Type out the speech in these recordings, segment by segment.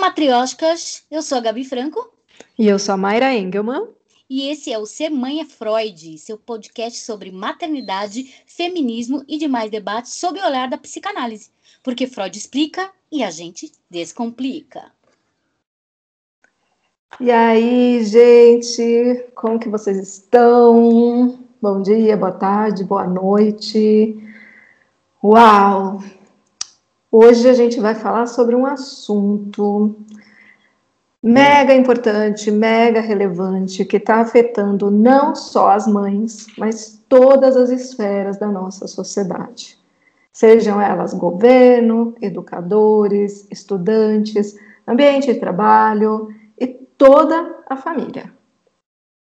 matrioscas, eu sou a Gabi Franco. E eu sou a Mayra Engelman. E esse é o Ser Mãe é Freud, seu podcast sobre maternidade, feminismo e demais debates sob o olhar da psicanálise. Porque Freud explica e a gente descomplica. E aí, gente, como que vocês estão? Bom dia, boa tarde, boa noite. Uau! Hoje a gente vai falar sobre um assunto mega importante, mega relevante, que está afetando não só as mães, mas todas as esferas da nossa sociedade. Sejam elas governo, educadores, estudantes, ambiente de trabalho e toda a família,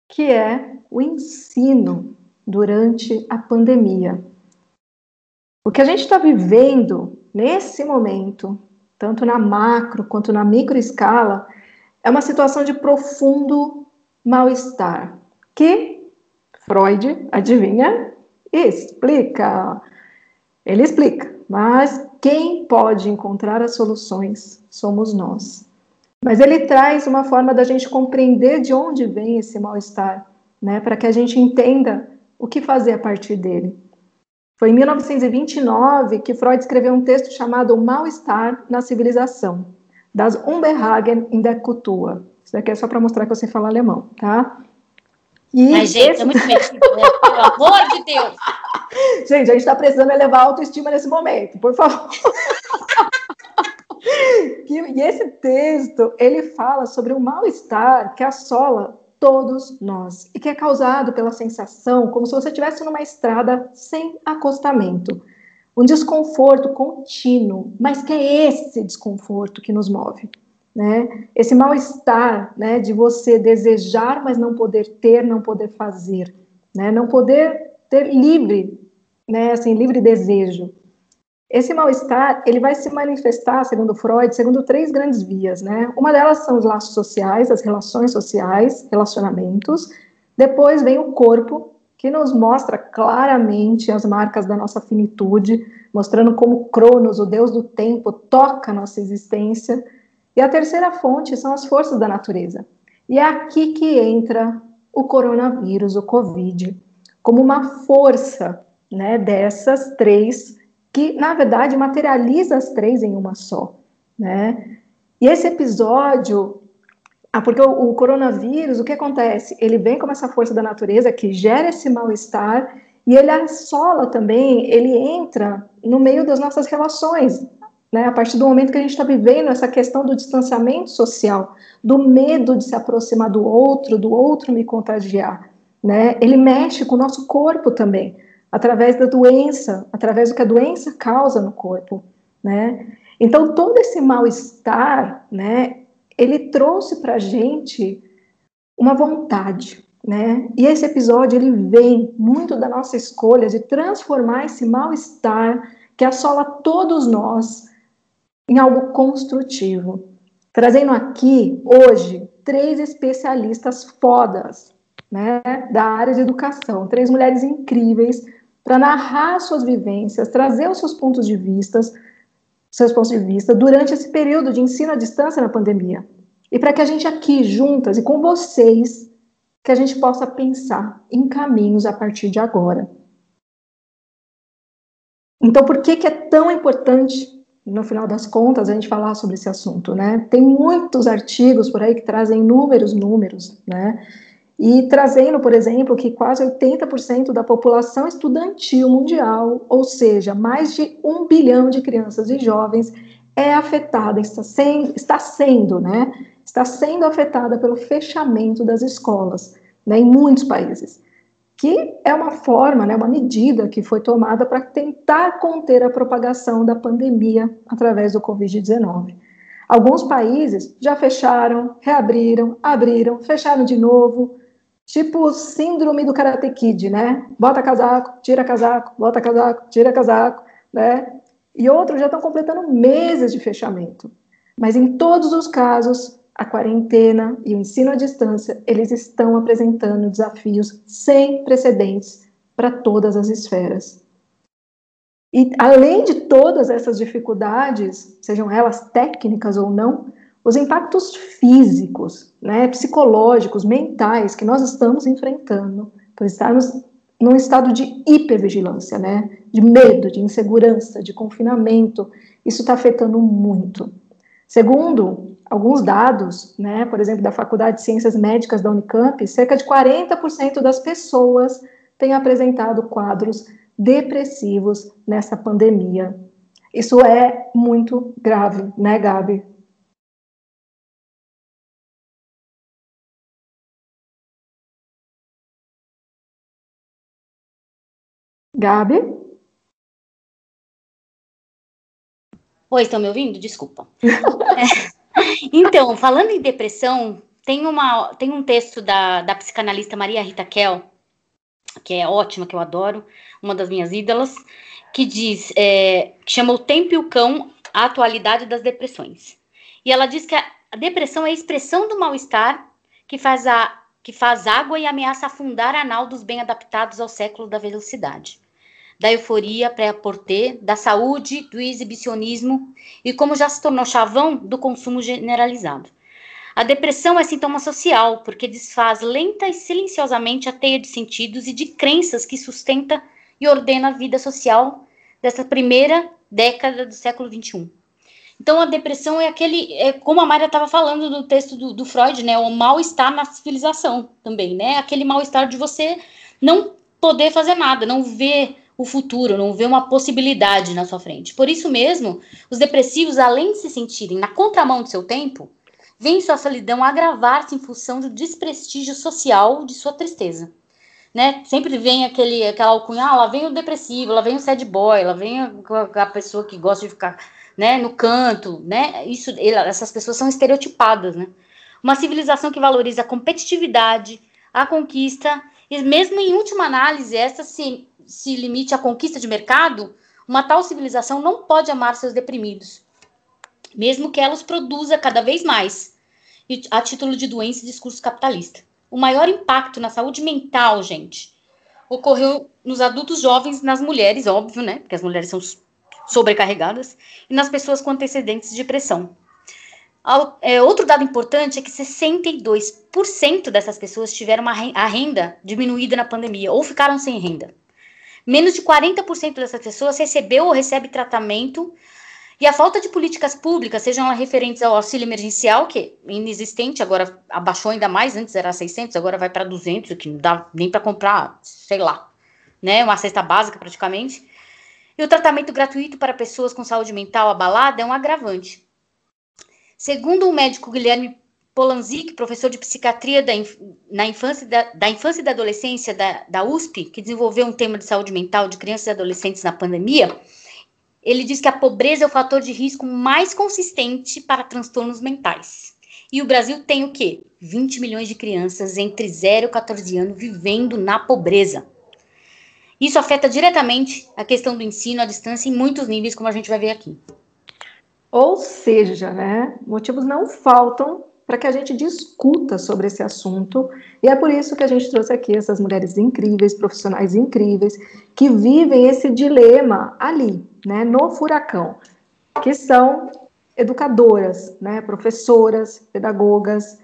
que é o ensino durante a pandemia. O que a gente está vivendo nesse momento, tanto na macro quanto na micro escala, é uma situação de profundo mal-estar, que Freud, adivinha, explica. Ele explica, mas quem pode encontrar as soluções somos nós. Mas ele traz uma forma da gente compreender de onde vem esse mal-estar, né, para que a gente entenda o que fazer a partir dele. Foi em 1929 que Freud escreveu um texto chamado Mal-Estar na Civilização, das Unbehagen in der Kultur. Isso daqui é só para mostrar que você fala alemão, tá? E Mas, gente, esse... é muito metido, né? Pelo amor de Deus! Gente, a gente está precisando elevar a autoestima nesse momento, por favor. e esse texto, ele fala sobre o mal-estar que assola todos nós, e que é causado pela sensação como se você estivesse numa estrada sem acostamento. Um desconforto contínuo, mas que é esse desconforto que nos move. Né? Esse mal-estar né, de você desejar, mas não poder ter, não poder fazer, né? não poder ter livre, né, assim, livre desejo. Esse mal-estar, ele vai se manifestar, segundo Freud, segundo três grandes vias, né? Uma delas são os laços sociais, as relações sociais, relacionamentos. Depois vem o corpo, que nos mostra claramente as marcas da nossa finitude, mostrando como Cronos, o deus do tempo, toca nossa existência. E a terceira fonte são as forças da natureza. E é aqui que entra o coronavírus, o Covid, como uma força, né, dessas três que, na verdade, materializa as três em uma só, né? E esse episódio, ah, porque o, o coronavírus, o que acontece? Ele vem como essa força da natureza que gera esse mal-estar e ele assola também, ele entra no meio das nossas relações, né? A partir do momento que a gente está vivendo essa questão do distanciamento social, do medo de se aproximar do outro, do outro me contagiar, né? Ele mexe com o nosso corpo também através da doença, através do que a doença causa no corpo, né? Então todo esse mal-estar, né? Ele trouxe para gente uma vontade, né? E esse episódio ele vem muito da nossa escolha de transformar esse mal-estar que assola todos nós em algo construtivo. Trazendo aqui hoje três especialistas fodas, né, da área de educação, três mulheres incríveis para narrar suas vivências, trazer os seus pontos de vista, seus pontos de vista durante esse período de ensino à distância na pandemia. E para que a gente aqui juntas e com vocês que a gente possa pensar em caminhos a partir de agora. Então, por que, que é tão importante, no final das contas, a gente falar sobre esse assunto, né? Tem muitos artigos por aí que trazem inúmeros números, né? E trazendo, por exemplo, que quase 80% da população estudantil mundial, ou seja, mais de um bilhão de crianças e jovens, é afetada, está sendo, está sendo, né? Está sendo afetada pelo fechamento das escolas, né, em muitos países. Que é uma forma, né, uma medida que foi tomada para tentar conter a propagação da pandemia através do Covid-19. Alguns países já fecharam, reabriram, abriram, fecharam de novo, Tipo síndrome do Karate Kid, né? Bota casaco, tira casaco, bota casaco, tira casaco, né? E outros já estão completando meses de fechamento. Mas em todos os casos, a quarentena e o ensino à distância, eles estão apresentando desafios sem precedentes para todas as esferas. E além de todas essas dificuldades, sejam elas técnicas ou não, os impactos físicos, né, psicológicos, mentais que nós estamos enfrentando por estarmos num estado de hipervigilância, né, de medo, de insegurança, de confinamento, isso está afetando muito. Segundo alguns dados, né, por exemplo, da Faculdade de Ciências Médicas da Unicamp, cerca de 40% das pessoas têm apresentado quadros depressivos nessa pandemia. Isso é muito grave, né, Gabi? Gabi? Oi, estão me ouvindo? Desculpa. é. Então, falando em depressão, tem, uma, tem um texto da, da psicanalista Maria Rita Kell, que é ótima, que eu adoro, uma das minhas ídolas, que diz, é, que chama O Tempo e o Cão, a atualidade das depressões. E ela diz que a, depressão é a expressão do mal-estar que faz, a, que faz água e ameaça afundar a nau dos bem adaptados ao século da velocidade da euforia pré-aporter, da saúde, do exibicionismo e, como já se tornou chavão, do consumo generalizado. A depressão é sintoma social, porque desfaz lenta e silenciosamente a teia de sentidos e de crenças que sustenta e ordena a vida social dessa primeira década do século XXI. Então, a depressão é aquele, é, como a Maria estava falando no texto do, do Freud, né, o mal-estar na civilização também, né, aquele mal-estar de você não poder fazer nada, não ver o futuro, não vê uma possibilidade na sua frente. Por isso mesmo, os depressivos, além de se sentirem na contramão do seu tempo, veem sua solidão agravar-se em função do desprestígio social de sua tristeza. Né? Sempre vem aquele, aquela alcunha, ah, lá vem o depressivo, lá vem o sad boy, lá vem a, a pessoa que gosta de ficar né, no canto, né? Isso, essas pessoas são estereotipadas, né? Uma civilização que valoriza a competitividade, a conquista, e mesmo em última análise, essa se se limite à conquista de mercado, uma tal civilização não pode amar seus deprimidos, mesmo que ela os produza cada vez mais, a título de doença e discurso capitalista. O maior impacto na saúde mental, gente, ocorreu nos adultos jovens, nas mulheres, óbvio, né? Porque as mulheres são sobrecarregadas, e nas pessoas com antecedentes de depressão. É, outro dado importante é que 62% dessas pessoas tiveram a renda diminuída na pandemia ou ficaram sem renda. Menos de 40% dessas pessoas recebeu ou recebe tratamento e a falta de políticas públicas, sejam elas referentes ao auxílio emergencial, que é inexistente, agora abaixou ainda mais, antes era 600, agora vai para 200, o que não dá nem para comprar, sei lá, né, uma cesta básica praticamente. E o tratamento gratuito para pessoas com saúde mental abalada é um agravante. Segundo o médico Guilherme Polanzik, professor de psiquiatria da, na infância, da, da, infância e da adolescência da, da USP, que desenvolveu um tema de saúde mental de crianças e adolescentes na pandemia, ele diz que a pobreza é o fator de risco mais consistente para transtornos mentais. E o Brasil tem o quê? 20 milhões de crianças entre 0 e 14 anos vivendo na pobreza. Isso afeta diretamente a questão do ensino à distância em muitos níveis, como a gente vai ver aqui. Ou seja, né, motivos não faltam para que a gente discuta sobre esse assunto. E é por isso que a gente trouxe aqui essas mulheres incríveis, profissionais incríveis, que vivem esse dilema ali, né, no furacão, que são educadoras, né, professoras, pedagogas.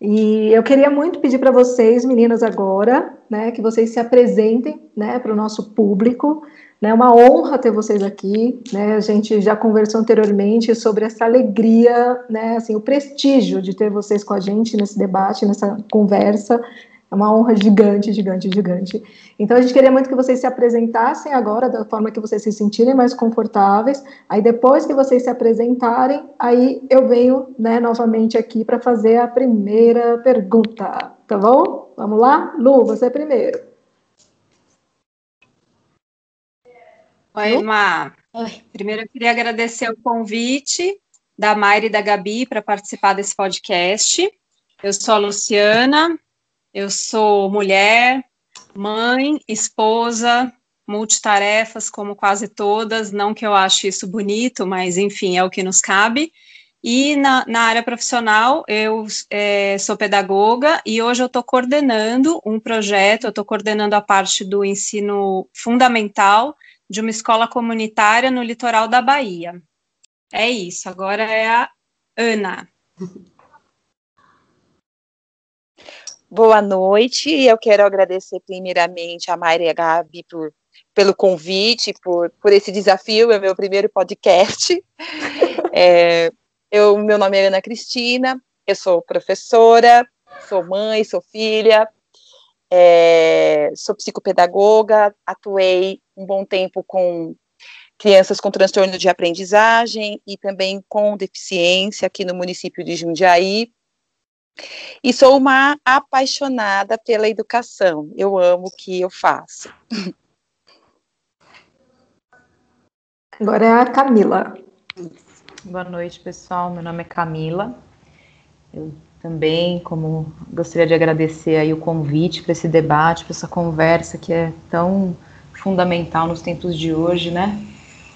E eu queria muito pedir para vocês, meninas, agora, né, que vocês se apresentem, né, para o nosso público, é uma honra ter vocês aqui. Né? A gente já conversou anteriormente sobre essa alegria, né? assim, o prestígio de ter vocês com a gente nesse debate, nessa conversa. É uma honra gigante, gigante, gigante. Então a gente queria muito que vocês se apresentassem agora da forma que vocês se sentirem mais confortáveis. Aí depois que vocês se apresentarem, aí eu venho né, novamente aqui para fazer a primeira pergunta. Tá bom? Vamos lá? Lu, você primeiro. Oi, Má. Oi. Primeiro eu queria agradecer o convite da Mayra e da Gabi para participar desse podcast. Eu sou a Luciana, eu sou mulher, mãe, esposa, multitarefas, como quase todas, não que eu ache isso bonito, mas enfim, é o que nos cabe. E na, na área profissional, eu é, sou pedagoga e hoje eu estou coordenando um projeto, eu estou coordenando a parte do ensino fundamental de uma escola comunitária no litoral da Bahia. É isso, agora é a Ana. Boa noite, eu quero agradecer primeiramente a Mayra e a Gabi por, pelo convite, por, por esse desafio, é meu primeiro podcast. É, eu, meu nome é Ana Cristina, eu sou professora, sou mãe, sou filha, é, sou psicopedagoga, atuei um bom tempo com crianças com transtorno de aprendizagem e também com deficiência aqui no município de Jundiaí. E sou uma apaixonada pela educação. Eu amo o que eu faço. Agora é a Camila. Boa noite, pessoal. Meu nome é Camila. Eu também, como gostaria de agradecer aí o convite para esse debate, para essa conversa que é tão fundamental nos tempos de hoje, né?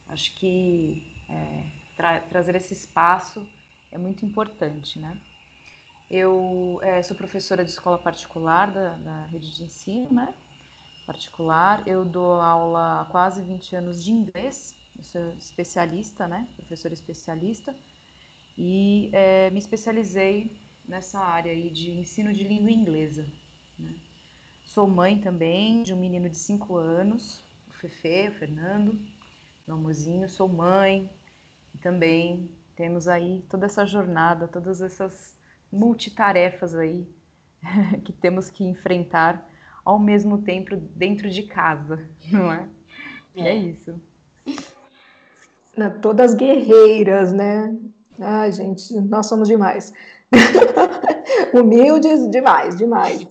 Acho que é, tra trazer esse espaço é muito importante, né? Eu é, sou professora de escola particular da, da rede de ensino, né? Particular. Eu dou aula há quase 20 anos de inglês. Eu sou especialista, né? Professora especialista. E é, me especializei nessa área aí de ensino de língua inglesa. Né? Sou mãe também de um menino de 5 anos, o Fefe, o Fernando meu amorzinho, sou mãe, e também temos aí toda essa jornada, todas essas multitarefas aí que temos que enfrentar ao mesmo tempo dentro de casa, não é? é. É isso. Todas guerreiras, né? Ai, gente, nós somos demais. Humildes demais, demais.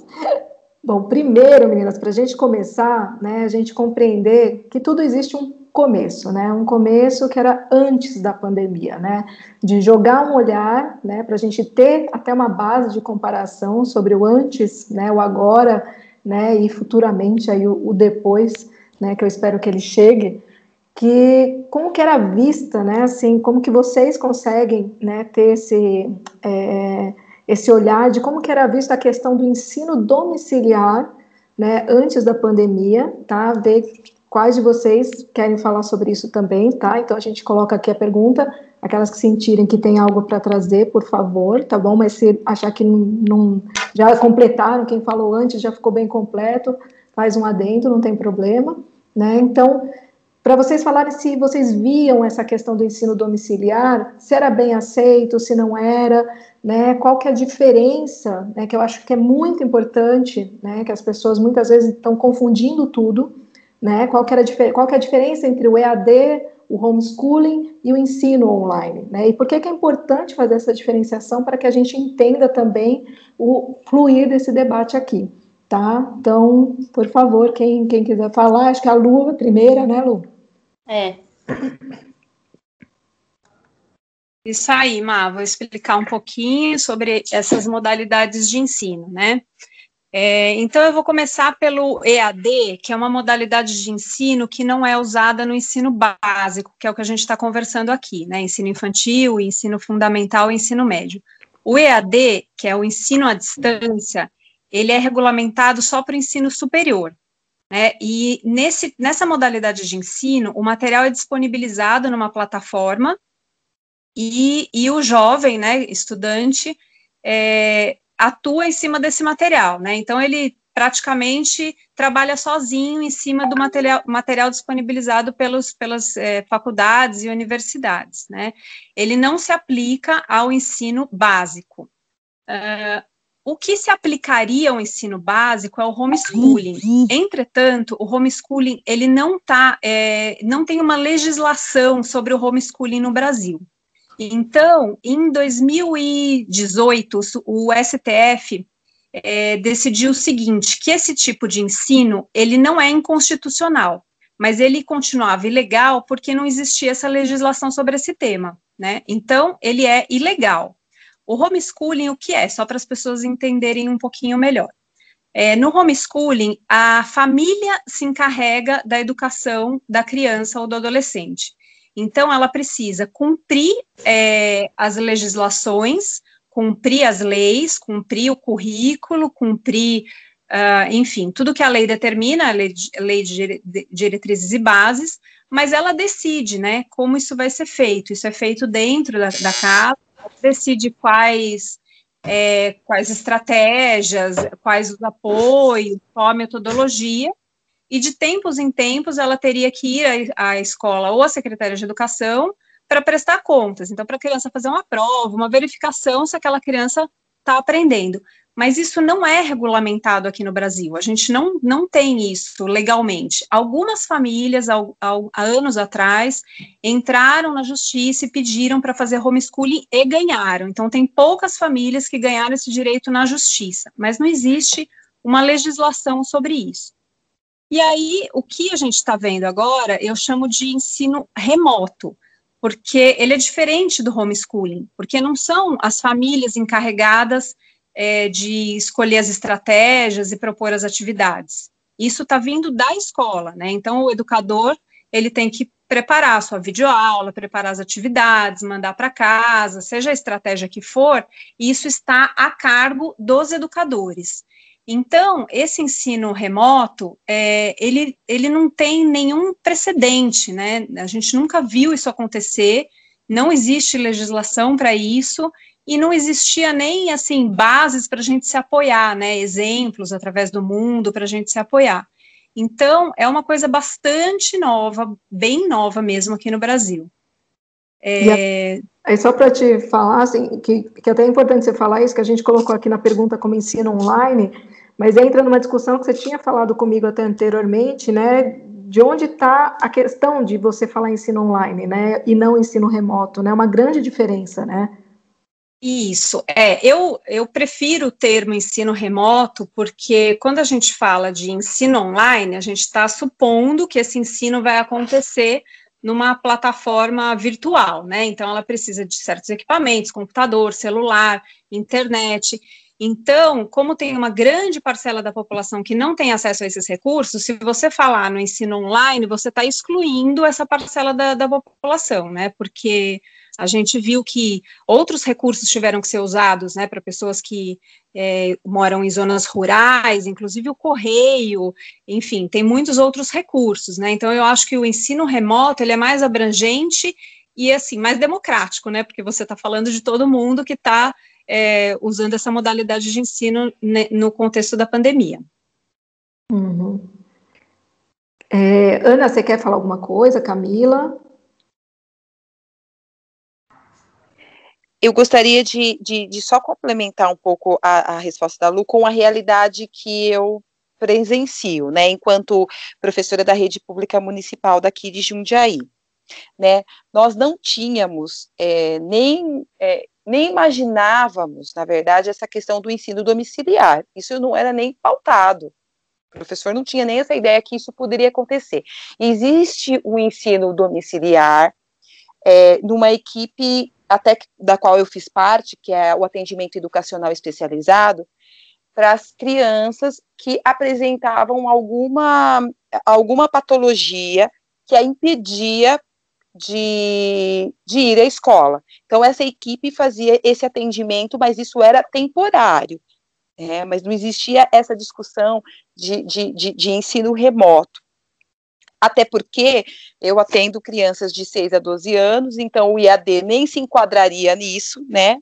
Bom, primeiro, meninas, para a gente começar, né, a gente compreender que tudo existe um começo, né? Um começo que era antes da pandemia, né? De jogar um olhar, né? Para a gente ter até uma base de comparação sobre o antes, né? O agora, né? E futuramente aí o, o depois, né? Que eu espero que ele chegue. Que como que era vista, né? Assim, como que vocês conseguem, né? Ter esse é, esse olhar de como que era vista a questão do ensino domiciliar, né? Antes da pandemia, tá? Ver Quais de vocês querem falar sobre isso também, tá? Então a gente coloca aqui a pergunta. Aquelas que sentirem que tem algo para trazer, por favor, tá bom? Mas se achar que não, não, já completaram, quem falou antes já ficou bem completo, faz um adendo, não tem problema, né? Então, para vocês falarem se vocês viam essa questão do ensino domiciliar, se era bem aceito, se não era, né? Qual que é a diferença, né? Que eu acho que é muito importante, né? Que as pessoas muitas vezes estão confundindo tudo né? Qual, que era, qual que é a diferença entre o EAD, o homeschooling e o ensino online, né? E por que, que é importante fazer essa diferenciação para que a gente entenda também o fluir desse debate aqui, tá? Então, por favor, quem, quem quiser falar, acho que a Lu, a primeira, né, Lu? É. Isso aí, Má, vou explicar um pouquinho sobre essas modalidades de ensino, né? É, então, eu vou começar pelo EAD, que é uma modalidade de ensino que não é usada no ensino básico, que é o que a gente está conversando aqui, né? Ensino infantil, ensino fundamental e ensino médio. O EAD, que é o ensino à distância, ele é regulamentado só para o ensino superior. Né? E nesse, nessa modalidade de ensino, o material é disponibilizado numa plataforma e, e o jovem, né, estudante, é, atua em cima desse material, né? Então ele praticamente trabalha sozinho em cima do material, material disponibilizado pelos, pelas é, faculdades e universidades, né? Ele não se aplica ao ensino básico. Uh, o que se aplicaria ao ensino básico é o homeschooling. Entretanto, o homeschooling ele não tá, é, não tem uma legislação sobre o homeschooling no Brasil. Então, em 2018, o STF é, decidiu o seguinte, que esse tipo de ensino, ele não é inconstitucional, mas ele continuava ilegal porque não existia essa legislação sobre esse tema, né? Então, ele é ilegal. O homeschooling, o que é? Só para as pessoas entenderem um pouquinho melhor. É, no homeschooling, a família se encarrega da educação da criança ou do adolescente. Então, ela precisa cumprir é, as legislações, cumprir as leis, cumprir o currículo, cumprir, uh, enfim, tudo que a lei determina, a lei, de, lei de diretrizes e bases, mas ela decide, né, como isso vai ser feito. Isso é feito dentro da, da casa, decide quais é, quais estratégias, quais os apoios, qual a metodologia, e de tempos em tempos ela teria que ir à, escola ou à Secretaria de Educação para prestar contas. Então, para a criança fazer uma prova, uma verificação se aquela criança está aprendendo mas isso não é regulamentado aqui no Brasil. A gente não, não tem isso legalmente. Algumas famílias, há, há anos atrás, entraram na justiça e pediram para fazer homeschooling e ganharam. Então, tem poucas famílias que ganharam esse direito na justiça, mas não existe uma legislação sobre isso. E aí, o que a gente está vendo agora, eu chamo de ensino remoto, porque ele é diferente do homeschooling, porque não são as famílias encarregadas é, de escolher as estratégias e propor as atividades. Isso está vindo da escola, né? Então, o educador ele tem que preparar a sua videoaula, preparar as atividades, mandar para casa, seja a estratégia que for, isso está a cargo dos educadores. Então, esse ensino remoto, é, ele, ele não tem nenhum precedente, né? A gente nunca viu isso acontecer, não existe legislação para isso, e não existia nem assim bases para a gente se apoiar, né? Exemplos através do mundo para a gente se apoiar. Então é uma coisa bastante nova, bem nova mesmo aqui no Brasil. É... Só para te falar, assim, que, que até é importante você falar isso, que a gente colocou aqui na pergunta como ensino online, mas entra numa discussão que você tinha falado comigo até anteriormente, né? De onde está a questão de você falar ensino online, né? E não ensino remoto, né? Uma grande diferença, né? Isso, é, eu, eu prefiro o termo ensino remoto, porque quando a gente fala de ensino online, a gente está supondo que esse ensino vai acontecer numa plataforma virtual, né? Então, ela precisa de certos equipamentos, computador, celular, internet. Então, como tem uma grande parcela da população que não tem acesso a esses recursos, se você falar no ensino online, você está excluindo essa parcela da, da população, né? Porque a gente viu que outros recursos tiveram que ser usados, né, para pessoas que é, moram em zonas rurais, inclusive o correio, enfim, tem muitos outros recursos, né, então eu acho que o ensino remoto, ele é mais abrangente e, assim, mais democrático, né, porque você está falando de todo mundo que está é, usando essa modalidade de ensino né, no contexto da pandemia. Uhum. É, Ana, você quer falar alguma coisa? Camila? Eu gostaria de, de, de, só complementar um pouco a, a, resposta da Lu com a realidade que eu presencio, né, enquanto professora da rede pública municipal daqui de Jundiaí, né, nós não tínhamos é, nem é, nem imaginávamos, na verdade, essa questão do ensino domiciliar. Isso não era nem pautado. O professor não tinha nem essa ideia que isso poderia acontecer. Existe o ensino domiciliar é, numa equipe até da qual eu fiz parte, que é o atendimento educacional especializado, para as crianças que apresentavam alguma, alguma patologia que a impedia de, de ir à escola. Então, essa equipe fazia esse atendimento, mas isso era temporário. É, mas não existia essa discussão de, de, de, de ensino remoto até porque eu atendo crianças de 6 a 12 anos, então o IAD nem se enquadraria nisso, né?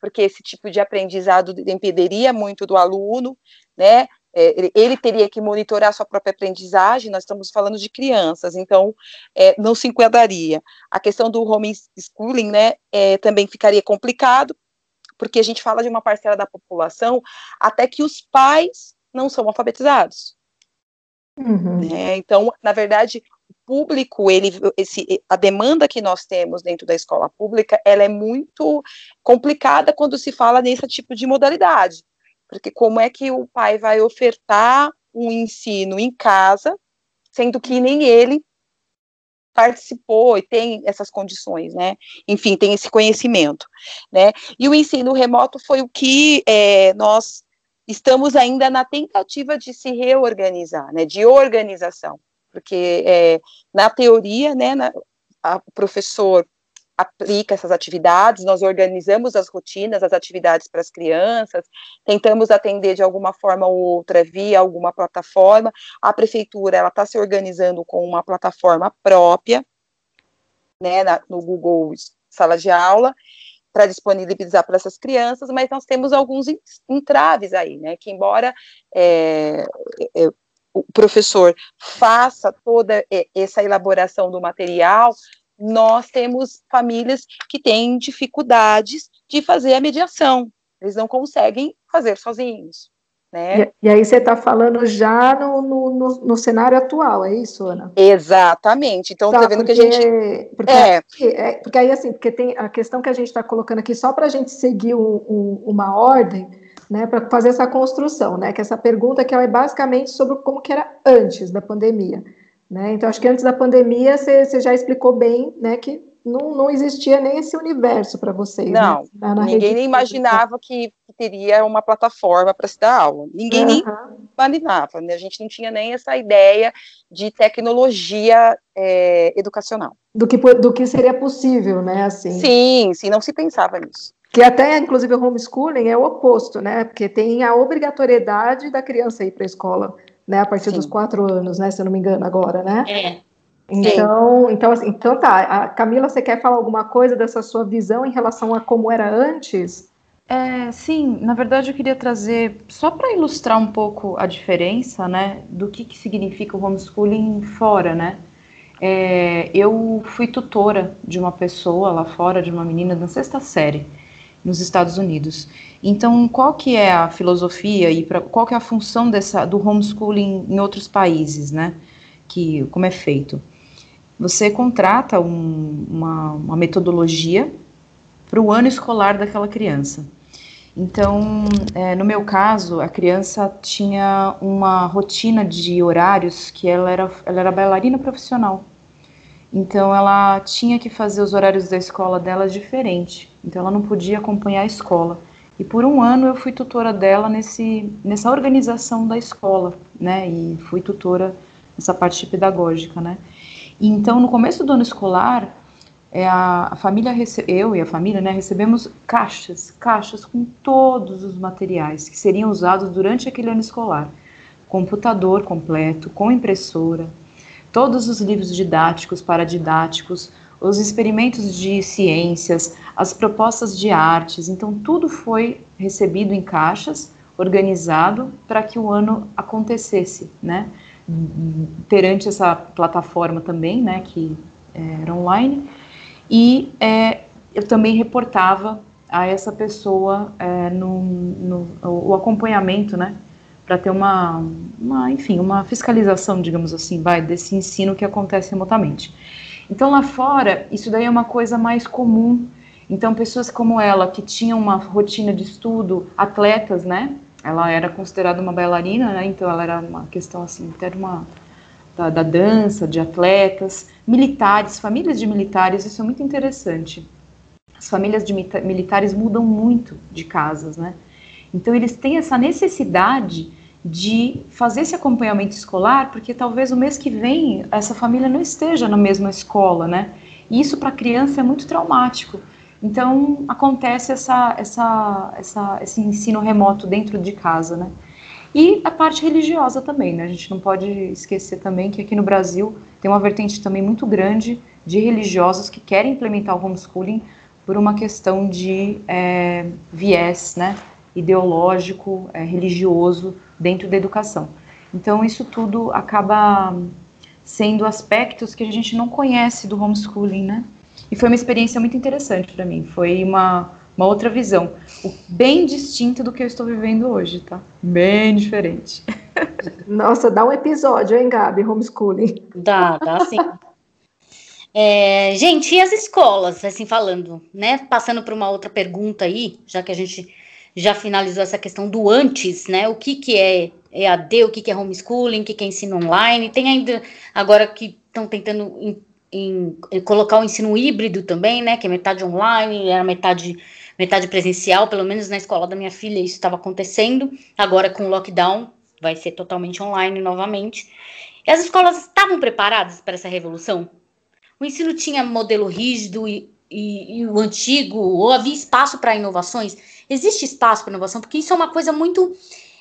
Porque esse tipo de aprendizado impediria muito do aluno, né? É, ele teria que monitorar sua própria aprendizagem, nós estamos falando de crianças, então é, não se enquadraria. A questão do homeschooling, né, é, também ficaria complicado, porque a gente fala de uma parcela da população até que os pais não são alfabetizados. Uhum. Né? Então, na verdade, o público, ele, esse, a demanda que nós temos dentro da escola pública, ela é muito complicada quando se fala nesse tipo de modalidade, porque como é que o pai vai ofertar um ensino em casa, sendo que nem ele participou e tem essas condições, né? Enfim, tem esse conhecimento, né? E o ensino remoto foi o que é, nós estamos ainda na tentativa de se reorganizar, né, de organização, porque é, na teoria, né, na, a, o professor aplica essas atividades, nós organizamos as rotinas, as atividades para as crianças, tentamos atender de alguma forma ou outra via alguma plataforma. A prefeitura ela está se organizando com uma plataforma própria, né, na, no Google Sala de Aula, para disponibilizar para essas crianças, mas nós temos alguns entraves aí, né? Que embora é, é, o professor faça toda essa elaboração do material, nós temos famílias que têm dificuldades de fazer a mediação, eles não conseguem fazer sozinhos. Né? E, e aí você está falando já no, no, no, no, cenário atual, é isso, Ana? Exatamente. Então, tá, tá vendo porque, que a gente. Porque, é. é. Porque aí, assim, porque tem a questão que a gente está colocando aqui, só para a gente seguir um, um, uma ordem, né, para fazer essa construção, né? Que essa pergunta que é basicamente sobre como que era antes da pandemia. Né? Então, acho que antes da pandemia você já explicou bem né, que não, não existia nem esse universo para vocês. Né? Não, né? ninguém nem imaginava que, teria uma plataforma para se dar aula. Ninguém uhum. nem imaginava, né? a gente não tinha nem essa ideia de tecnologia é, educacional. Do que, do que seria possível, né? Assim. Sim, sim, não se pensava nisso. Que até, inclusive, o homeschooling é o oposto, né? Porque tem a obrigatoriedade da criança ir para a escola, né? A partir sim. dos quatro anos, né? Se eu não me engano, agora, né? É. Então, então, assim, então tá. A Camila, você quer falar alguma coisa dessa sua visão em relação a como era antes? É, sim, na verdade eu queria trazer, só para ilustrar um pouco a diferença, né, do que, que significa o homeschooling fora, né? É, eu fui tutora de uma pessoa lá fora, de uma menina na sexta série, nos Estados Unidos. Então, qual que é a filosofia e pra, qual que é a função dessa, do homeschooling em outros países, né? Que, como é feito? você contrata um, uma, uma metodologia para o ano escolar daquela criança. Então, é, no meu caso, a criança tinha uma rotina de horários que ela era, ela era bailarina profissional. Então, ela tinha que fazer os horários da escola dela diferente. Então, ela não podia acompanhar a escola. E por um ano eu fui tutora dela nesse, nessa organização da escola, né? E fui tutora nessa parte pedagógica, né? Então, no começo do ano escolar, é a, a, família, eu e a família, né, recebemos caixas, caixas com todos os materiais que seriam usados durante aquele ano escolar. Computador completo, com impressora, todos os livros didáticos, paradidáticos, os experimentos de ciências, as propostas de artes. Então, tudo foi recebido em caixas, organizado para que o ano acontecesse, né? perante essa plataforma também, né, que é, era online, e é, eu também reportava a essa pessoa é, no, no, o acompanhamento, né, para ter uma, uma, enfim, uma fiscalização, digamos assim, vai, desse ensino que acontece remotamente. Então lá fora, isso daí é uma coisa mais comum. Então pessoas como ela, que tinham uma rotina de estudo, atletas, né, ela era considerada uma bailarina, né? Então ela era uma questão assim, até de uma da, da, dança, de atletas, militares, famílias de militares, isso é muito interessante. As famílias de militares mudam muito de casas, né? Então eles têm essa necessidade de fazer esse acompanhamento escolar, porque talvez o mês que vem essa família não esteja na mesma escola, né? E isso para a criança é muito traumático. Então acontece essa, essa, essa, esse ensino remoto dentro de casa, né? E a parte religiosa também, né? A gente não pode esquecer também que aqui no Brasil tem uma vertente também muito grande de religiosos que querem implementar o homeschooling por uma questão de é, viés, né? Ideológico, é, religioso dentro da educação. Então isso tudo acaba sendo aspectos que a gente não conhece do homeschooling, né? E foi uma experiência muito interessante para mim. Foi uma, uma outra visão, bem distinta do que eu estou vivendo hoje, tá? Bem diferente. Nossa, dá um episódio, hein, Gabi? Homeschooling. Dá, dá sim. É, gente, e as escolas, assim, falando, né? Passando para uma outra pergunta aí, já que a gente já finalizou essa questão do antes, né? O que, que é EAD, o que, que é homeschooling, o que, que é ensino online. Tem ainda, agora que estão tentando em, em, colocar o ensino híbrido também, né, que é metade online, era metade metade presencial, pelo menos na escola da minha filha isso estava acontecendo. Agora com o lockdown vai ser totalmente online novamente. E as escolas estavam preparadas para essa revolução? O ensino tinha modelo rígido e, e, e o antigo, ou havia espaço para inovações? Existe espaço para inovação? Porque isso é uma coisa muito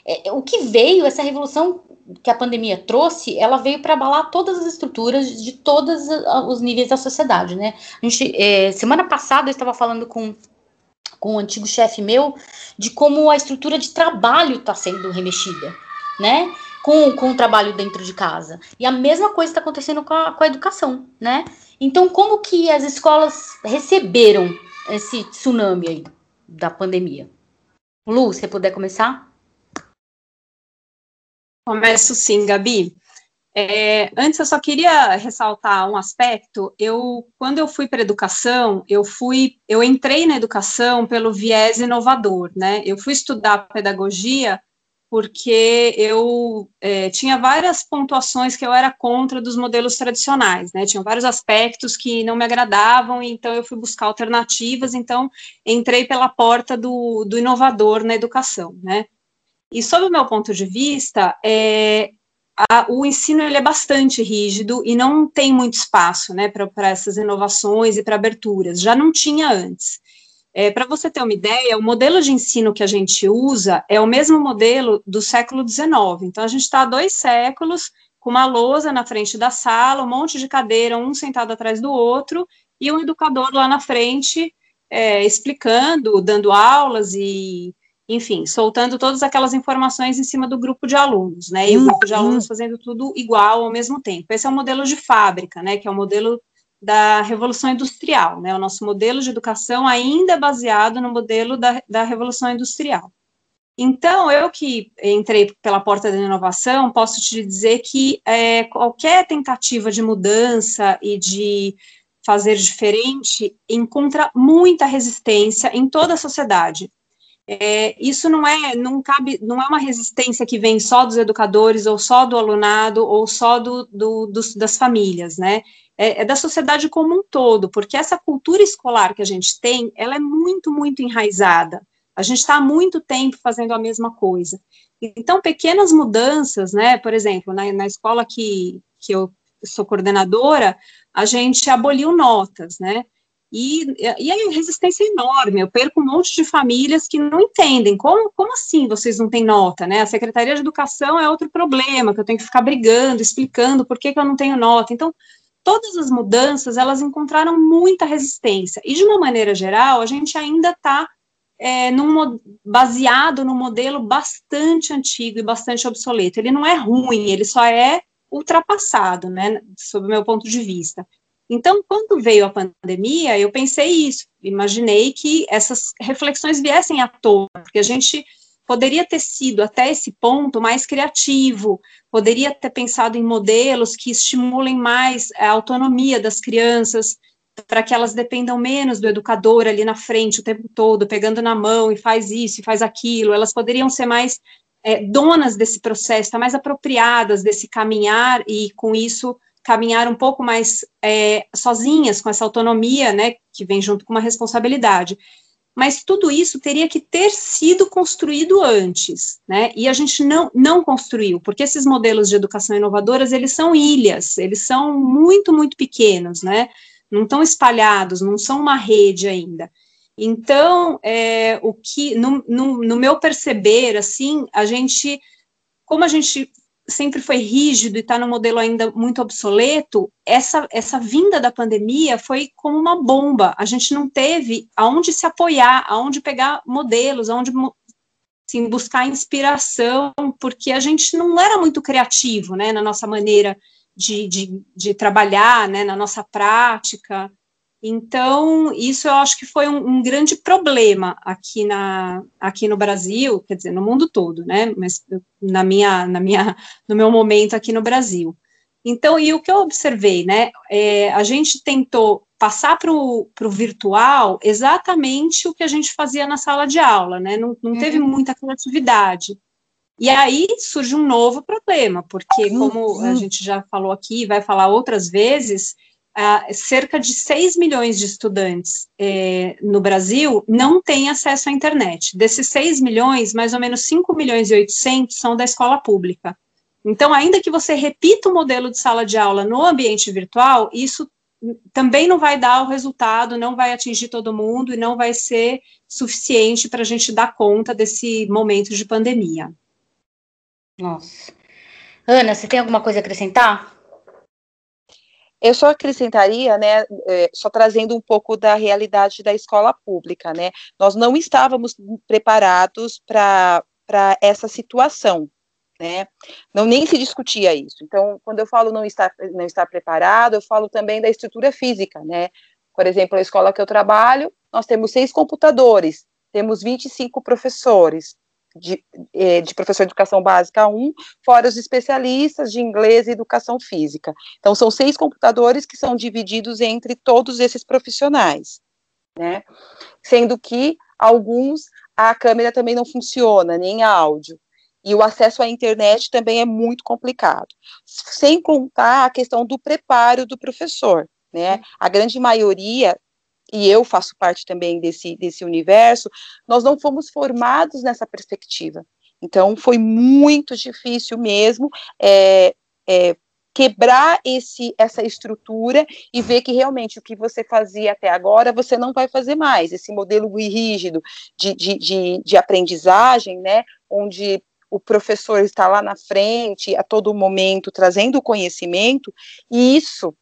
é, o que veio, essa revolução que a pandemia trouxe, ela veio para abalar todas as estruturas de todos os níveis da sociedade, né? A gente, é, semana passada eu estava falando com com um antigo chefe meu de como a estrutura de trabalho está sendo remexida, né? Com, com o trabalho dentro de casa. E a mesma coisa está acontecendo com a, com a educação, né? Então, como que as escolas receberam esse tsunami aí da pandemia? Lu, você puder começar? Começo sim, Gabi. É, antes eu só queria ressaltar um aspecto. Eu, quando eu fui para educação, eu fui, eu entrei na educação pelo viés inovador, né? Eu fui estudar pedagogia porque eu é, tinha várias pontuações que eu era contra dos modelos tradicionais, né? Tinham vários aspectos que não me agradavam, então eu fui buscar alternativas. Então entrei pela porta do, do inovador na educação, né? E sob o meu ponto de vista, é, a, o ensino ele é bastante rígido e não tem muito espaço né, para essas inovações e para aberturas. Já não tinha antes. É, para você ter uma ideia, o modelo de ensino que a gente usa é o mesmo modelo do século XIX. Então, a gente está há dois séculos com uma lousa na frente da sala, um monte de cadeira, um sentado atrás do outro, e um educador lá na frente é, explicando, dando aulas e enfim, soltando todas aquelas informações em cima do grupo de alunos, né? E o grupo de uhum. alunos fazendo tudo igual ao mesmo tempo. Esse é o modelo de fábrica, né? Que é o modelo da Revolução Industrial, né? O nosso modelo de educação ainda é baseado no modelo da, da Revolução Industrial. Então, eu que entrei pela porta da inovação, posso te dizer que é, qualquer tentativa de mudança e de fazer diferente encontra muita resistência em toda a sociedade, é, isso não é, não cabe, não é uma resistência que vem só dos educadores, ou só do alunado, ou só do, do dos, das famílias, né? É, é, da sociedade como um todo, porque essa cultura escolar que a gente tem, ela é muito, muito enraizada. A gente está há muito tempo fazendo a mesma coisa. Então, pequenas mudanças, né? Por exemplo, na, na escola que, que eu sou coordenadora, a gente aboliu notas, né? E, e aí resistência enorme, eu perco um monte de famílias que não entendem, como, como assim vocês não têm nota, né, a Secretaria de Educação é outro problema, que eu tenho que ficar brigando, explicando por que, que eu não tenho nota, então, todas as mudanças, elas encontraram muita resistência, e de uma maneira geral, a gente ainda está é, baseado num modelo bastante antigo e bastante obsoleto, ele não é ruim, ele só é ultrapassado, né, sob o meu ponto de vista. Então, quando veio a pandemia, eu pensei isso, imaginei que essas reflexões viessem à tona, porque a gente poderia ter sido até esse ponto mais criativo, poderia ter pensado em modelos que estimulem mais a autonomia das crianças, para que elas dependam menos do educador ali na frente o tempo todo, pegando na mão e faz isso e faz aquilo, elas poderiam ser mais é, donas desse processo, tá mais apropriadas desse caminhar e com isso caminhar um pouco mais é, sozinhas, com essa autonomia, né, que vem junto com uma responsabilidade. Mas tudo isso teria que ter sido construído antes, né, e a gente não, não construiu, porque esses modelos de educação inovadoras, eles são ilhas, eles são muito, muito pequenos, né, não estão espalhados, não são uma rede ainda. Então, é, o que, no, no, no meu perceber, assim, a gente, como a gente sempre foi rígido e está no modelo ainda muito obsoleto, essa, essa vinda da pandemia foi como uma bomba. A gente não teve aonde se apoiar, aonde pegar modelos, aonde assim, buscar inspiração, porque a gente não era muito criativo né, na nossa maneira de, de, de trabalhar, né, na nossa prática. Então, isso eu acho que foi um, um, grande problema aqui, na, aqui no Brasil, quer dizer, no mundo todo, né? Mas na minha, na minha, no meu momento aqui no Brasil. Então, e o que eu observei, né? É, a gente tentou passar para o virtual exatamente o que a gente fazia na sala de aula, né? Não, não teve uhum. muita criatividade. E aí surge um novo problema, porque, como a gente já falou aqui, vai falar outras vezes, Uh, cerca de 6 milhões de estudantes eh, no Brasil não têm acesso à internet. Desses 6 milhões, mais ou menos 5 milhões e 800 são da escola pública. Então, ainda que você repita o modelo de sala de aula no ambiente virtual, isso também não vai dar o resultado, não vai atingir todo mundo e não vai ser suficiente para a gente dar conta desse momento de pandemia. Nossa. Ana, você tem alguma coisa a acrescentar? Eu só acrescentaria, né, é, só trazendo um pouco da realidade da escola pública, né, nós não estávamos preparados para essa situação, né, não nem se discutia isso. Então, quando eu falo não estar, não estar preparado, eu falo também da estrutura física, né, por exemplo, a escola que eu trabalho, nós temos seis computadores, temos 25 professores, de, é, de, professor de educação básica 1, fora os especialistas de inglês e educação física. Então, são seis computadores que são divididos entre todos esses profissionais, né? Sendo que alguns a câmera também não funciona, nem áudio. E o acesso à internet também é muito complicado. Sem contar a questão do preparo do professor, né? A grande maioria e eu faço parte também desse, desse universo, nós não fomos formados nessa perspectiva. Então, foi muito difícil mesmo é, é, quebrar esse, essa estrutura e ver que realmente o que você fazia até agora, você não vai fazer mais. Esse modelo rígido de, de, de, de aprendizagem, né, onde o professor está lá na frente, a todo momento, trazendo conhecimento, e isso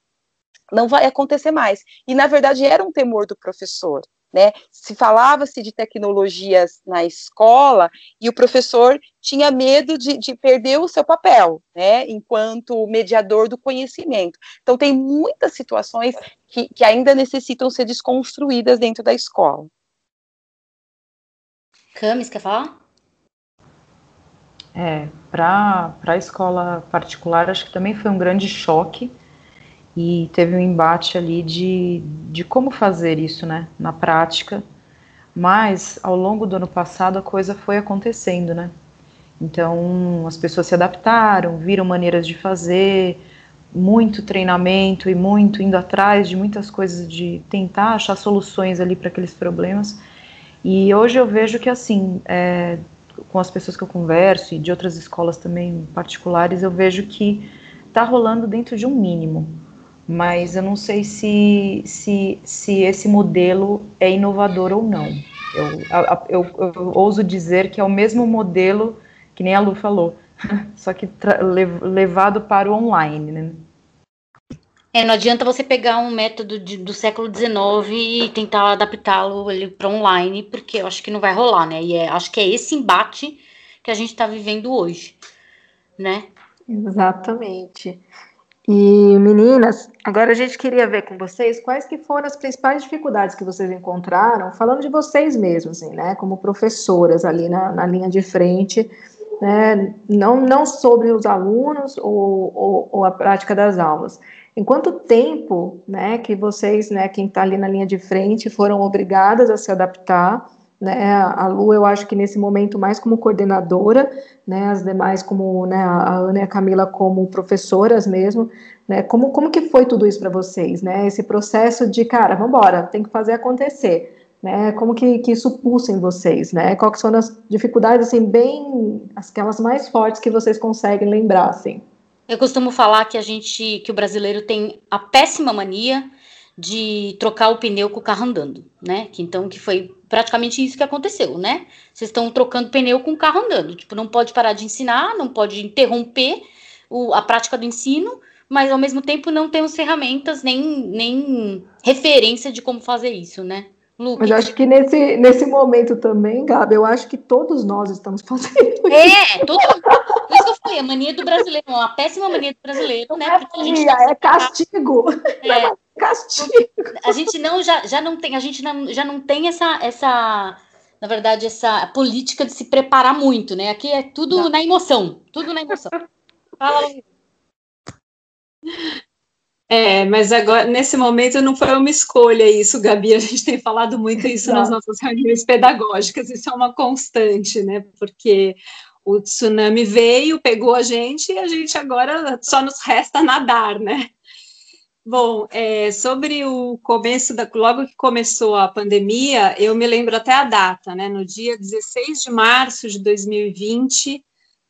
não vai acontecer mais. E, na verdade, era um temor do professor. Né? Se falava-se de tecnologias na escola e o professor tinha medo de, de, perder o seu papel, né, enquanto mediador do conhecimento. Então, tem muitas situações que, que ainda necessitam ser desconstruídas dentro da escola. Camis, quer falar? É, para a escola particular, acho que também foi um grande choque e teve um embate ali de, de como fazer isso, né, na prática. Mas ao longo do ano passado a coisa foi acontecendo, né? Então as pessoas se adaptaram, viram maneiras de fazer, muito treinamento e muito indo atrás de muitas coisas de tentar achar soluções ali para aqueles problemas. E hoje eu vejo que assim, é, com as pessoas que eu converso e de outras escolas também particulares, eu vejo que está rolando dentro de um mínimo mas eu não sei se, se, se esse modelo é inovador ou não. Eu, eu, eu, eu ouso dizer que é o mesmo modelo que nem a Lu falou, só que levado para o online, né? É, não adianta você pegar um método de, do século XIX e tentar adaptá-lo para online, porque eu acho que não vai rolar, né? E é, acho que é esse embate que a gente está vivendo hoje, né? Exatamente. E meninas, agora a gente queria ver com vocês quais que foram as principais dificuldades que vocês encontraram, falando de vocês mesmos, assim, né, como professoras ali na, na linha de frente, né, não, não sobre os alunos ou, ou, ou, a prática das aulas. Em quanto tempo, né, que vocês, né, quem está ali na linha de frente, foram obrigadas a se adaptar né, a Lu, eu acho que nesse momento mais como coordenadora, né, as demais como, né, a Ana e a Camila como professoras mesmo, né, como, como que foi tudo isso para vocês, né, esse processo de, cara, vamos embora, tem que fazer acontecer, né, como que, que isso pulsa em vocês, né, quais são as dificuldades, assim, bem, aquelas mais fortes que vocês conseguem lembrar, assim? Eu costumo falar que a gente, que o brasileiro tem a péssima mania de trocar o pneu com o carro andando, né? Que então que foi praticamente isso que aconteceu, né? Vocês estão trocando pneu com o carro andando, tipo, não pode parar de ensinar, não pode interromper o, a prática do ensino, mas ao mesmo tempo não temos ferramentas nem, nem referência de como fazer isso, né? Lu, Mas eu acho que nesse, nesse momento também, Gabi, eu acho que todos nós estamos fazendo É, todo Isso que eu falei, a mania do brasileiro, uma péssima mania do brasileiro, né? Porque a gente tá é castigo. É, castigo. A gente não já, já não tem, a gente não, já não tem essa essa na verdade essa política de se preparar muito, né? Aqui é tudo não. na emoção, tudo na emoção. Fala, é, mas agora, nesse momento, não foi uma escolha isso, Gabi. A gente tem falado muito isso nas nossas reuniões pedagógicas, isso é uma constante, né? Porque o tsunami veio, pegou a gente e a gente agora só nos resta nadar, né? Bom, é, sobre o começo da. Logo que começou a pandemia, eu me lembro até a data, né? No dia 16 de março de 2020,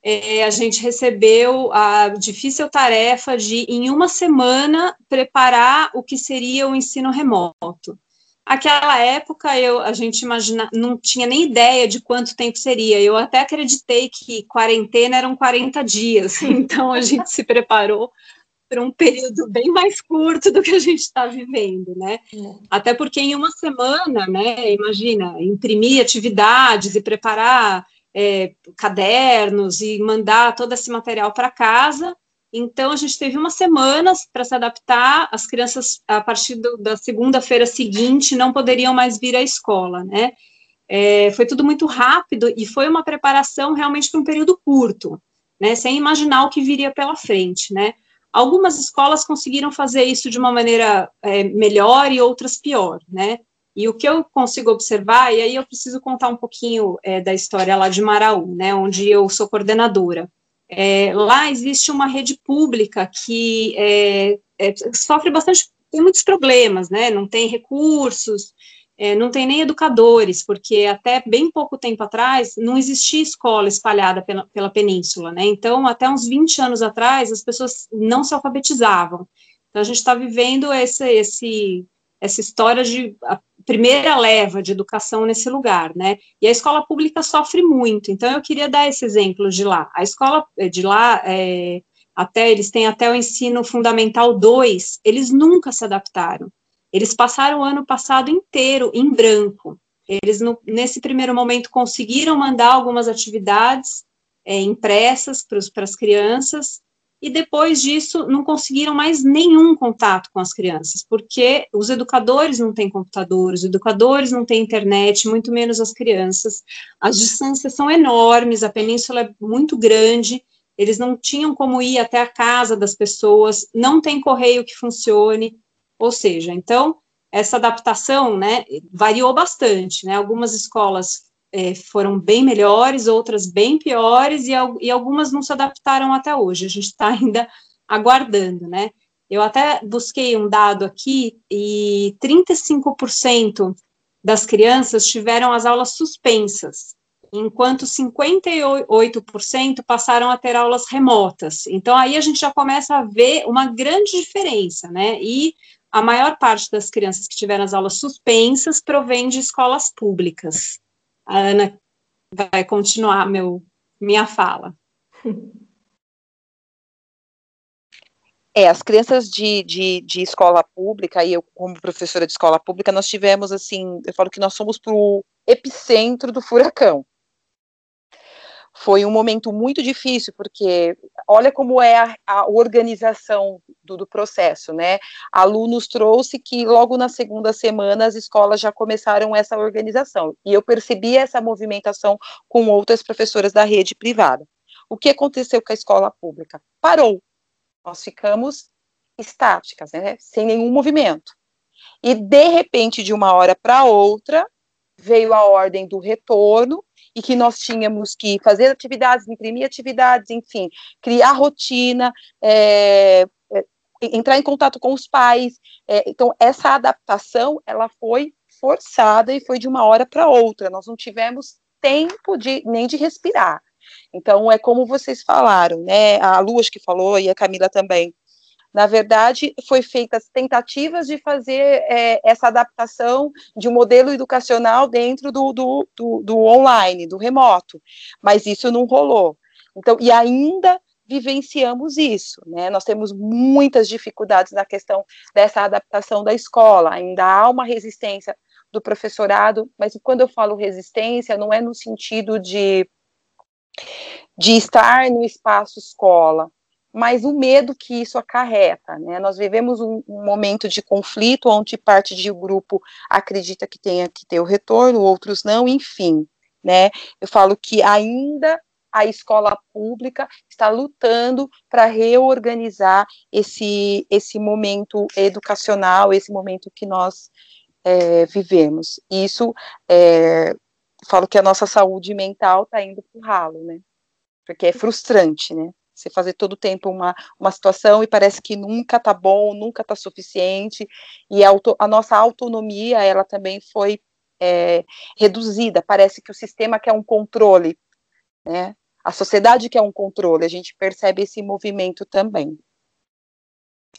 é, a gente recebeu a difícil tarefa de, em uma semana, preparar o que seria o ensino remoto. Aquela época, eu, a gente imagina, não tinha nem ideia de quanto tempo seria. Eu até acreditei que quarentena eram 40 dias, então a gente se preparou para um período bem mais curto do que a gente está vivendo, né? É. Até porque em uma semana, né? Imagina, imprimir atividades e preparar é, cadernos e mandar todo esse material para casa. Então, a gente teve uma semana para se adaptar. As crianças, a partir do, da segunda-feira seguinte, não poderiam mais vir à escola, né? É, foi tudo muito rápido e foi uma preparação realmente para um período curto, né? Sem imaginar o que viria pela frente, né? Algumas escolas conseguiram fazer isso de uma maneira é, melhor e outras pior, né? E o que eu consigo observar, e aí eu preciso contar um pouquinho é, da história lá de Maraú, né, onde eu sou coordenadora. É, lá existe uma rede pública que é, é sofre bastante, tem muitos problemas, né, não tem recursos, é, não tem nem educadores, porque até bem pouco tempo atrás não existia escola espalhada pela, pela península, né? Então, até uns 20 anos atrás, as pessoas não se alfabetizavam. Então, a gente está vivendo esse, esse, essa história de a primeira leva de educação nesse lugar, né? E a escola pública sofre muito. Então, eu queria dar esse exemplo de lá. A escola eh, de lá, é, até eles têm até o ensino fundamental 2, eles nunca se adaptaram. Eles passaram o ano passado inteiro em branco. Eles, no, nesse primeiro momento, conseguiram mandar algumas atividades é, impressas para as crianças, e depois disso não conseguiram mais nenhum contato com as crianças, porque os educadores não têm computador, os educadores não têm internet, muito menos as crianças. As distâncias são enormes, a península é muito grande, eles não tinham como ir até a casa das pessoas, não tem correio que funcione. Ou seja, então, essa adaptação, né, variou bastante, né, algumas escolas é, foram bem melhores, outras bem piores, e, e algumas não se adaptaram até hoje, a gente está ainda aguardando, né, eu até busquei um dado aqui, e 35% das crianças tiveram as aulas suspensas, enquanto 58% passaram a ter aulas remotas. Então, aí a gente já começa a ver uma grande diferença, né? E a maior parte das crianças que tiveram as aulas suspensas provém de escolas públicas. A Ana vai continuar meu, minha fala. É, as crianças de, de, de escola pública, e eu, como professora de escola pública, nós tivemos, assim, eu falo que nós somos para o epicentro do furacão foi um momento muito difícil, porque olha como é a, a organização do, do, processo, né? A Lu nos trouxe que logo na segunda semana as escolas já começaram essa organização, e eu percebi essa movimentação com outras professoras da rede privada. O que aconteceu com a escola pública? Parou. Nós ficamos estáticas, né? Sem nenhum movimento. E de repente, de uma hora para outra, veio a ordem do retorno e que nós tínhamos que fazer atividades, imprimir atividades, enfim, criar rotina, é, é, entrar em contato com os pais. É, então, essa adaptação, ela foi forçada e foi de uma hora para outra. Nós não tivemos tempo de nem de respirar. Então, é como vocês falaram, né? A Lu, acho que falou, e a Camila também. Na verdade, foi feitas tentativas de fazer é, essa adaptação de um modelo educacional dentro do, do, do, do online, do remoto, mas isso não rolou. Então, e ainda vivenciamos isso, né? Nós temos muitas dificuldades na questão dessa adaptação da escola, ainda há uma resistência do professorado, mas quando eu falo resistência, não é no sentido de, de estar no espaço escola, mas o medo que isso acarreta, né? Nós vivemos um, um, momento de conflito onde parte de um grupo acredita que tenha que ter o retorno, outros não, enfim, né? Eu falo que ainda a escola pública está lutando para reorganizar esse, esse momento educacional, esse momento que nós é, vivemos. Isso, é, falo que a nossa saúde mental está indo para o ralo, né? Porque é frustrante, né? Você fazer todo o tempo uma, uma situação e parece que nunca tá bom, nunca tá suficiente, e a, auto, a nossa autonomia, ela também foi é, reduzida, parece que o sistema quer um controle, né? A sociedade quer um controle, a gente percebe esse movimento também.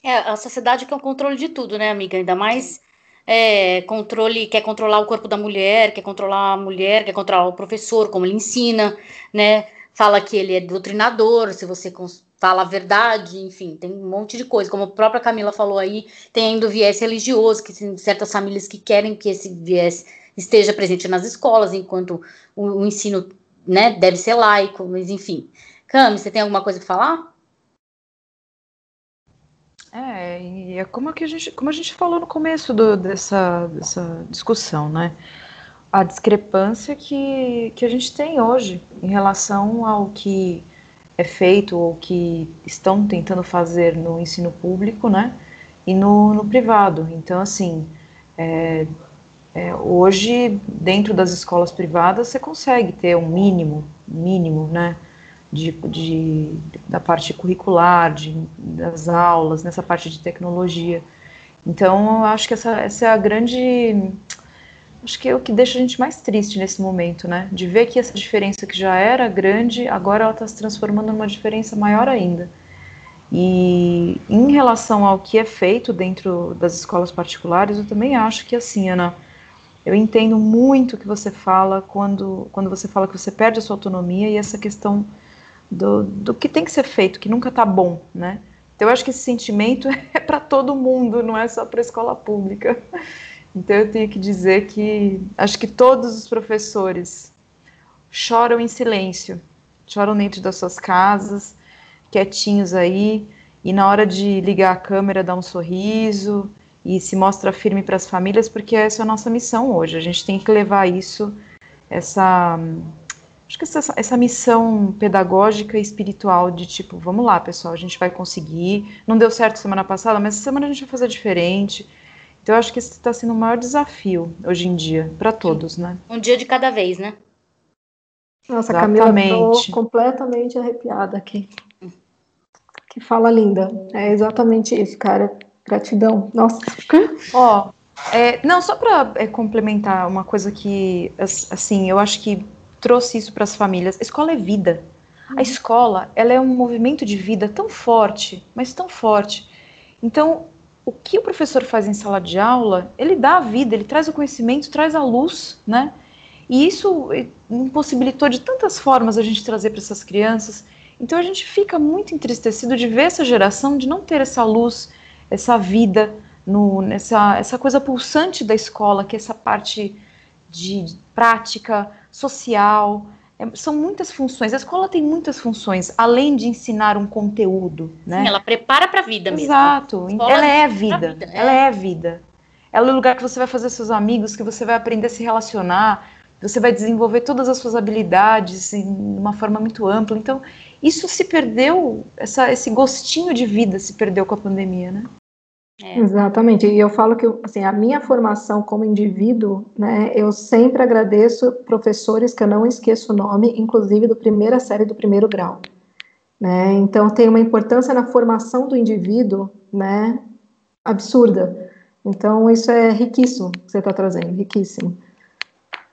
É, a sociedade quer um controle de tudo, né, amiga? Ainda mais é, controle, quer controlar o corpo da mulher, quer controlar a mulher, quer controlar o professor, como ele ensina, né? Fala que ele é doutrinador, se você fala a verdade, enfim, tem um monte de coisa. Como a própria Camila falou aí, tem ainda o viés religioso, que tem certas famílias que querem que esse viés esteja presente nas escolas, enquanto o, o ensino né, deve ser laico, mas enfim. Cami, você tem alguma coisa para falar? É, e é como, que a gente, como a gente falou no começo do, dessa, dessa discussão, né? A discrepância que, que a gente tem hoje em relação ao que é feito ou que estão tentando fazer no ensino público, né? E no, no privado. Então, assim, é, é, hoje, dentro das escolas privadas, você consegue ter um mínimo, mínimo, né? de, de, da parte curricular, de, das aulas, nessa parte de tecnologia. Então, eu acho que essa, essa é a grande. Acho que é o que deixa a gente mais triste nesse momento, né? De ver que essa diferença que já era grande, agora ela está se transformando numa diferença maior ainda. E em relação ao que é feito dentro das escolas particulares, eu também acho que assim, Ana, eu entendo muito o que você fala quando, quando você fala que você perde a sua autonomia e essa questão do, do que tem que ser feito, que nunca está bom, né? Então eu acho que esse sentimento é para todo mundo, não é só para a escola pública. Então eu tenho que dizer que acho que todos os professores choram em silêncio, choram dentro das suas casas, quietinhos aí, e na hora de ligar a câmera dá um sorriso e se mostra firme para as famílias, porque essa é a nossa missão hoje. A gente tem que levar isso, essa acho que essa, essa missão pedagógica e espiritual de tipo, vamos lá, pessoal, a gente vai conseguir. Não deu certo semana passada, mas essa semana a gente vai fazer diferente. Então, eu acho que esse está sendo o maior desafio hoje em dia, para todos, né? Um dia de cada vez, né? Nossa, Exatamente. Camila, estou completamente arrepiada aqui. Que fala linda. É exatamente isso, cara. Gratidão. Nossa. Ó, é, não, só para é, complementar uma coisa que, assim, eu acho que trouxe isso para as famílias. A escola é vida. A uhum. escola, ela é um movimento de vida tão forte, mas tão forte. Então, o que o professor faz em sala de aula, ele dá a vida, ele traz o conhecimento, traz a luz, né? E isso impossibilitou de tantas formas a gente trazer para essas crianças. Então a gente fica muito entristecido de ver essa geração de não ter essa luz, essa vida, no, nessa, essa coisa pulsante da escola, que é essa parte de prática, social. É, são muitas funções. A escola tem muitas funções, além de ensinar um conteúdo, né? Sim, ela prepara para a vida mesmo. Exato. Ela é vida. vida. Ela é. é vida. Ela é o lugar que você vai fazer seus amigos, que você vai aprender a se relacionar, você vai desenvolver todas as suas habilidades de uma forma muito ampla. Então, isso se perdeu, essa, esse gostinho de vida se perdeu com a pandemia, né? É. Exatamente, e eu falo que assim, a minha formação como indivíduo, né, eu sempre agradeço professores que eu não esqueço o nome, inclusive do primeira série do primeiro grau. Né? Então tem uma importância na formação do indivíduo, né, absurda. Então isso é riquíssimo que você está trazendo, riquíssimo.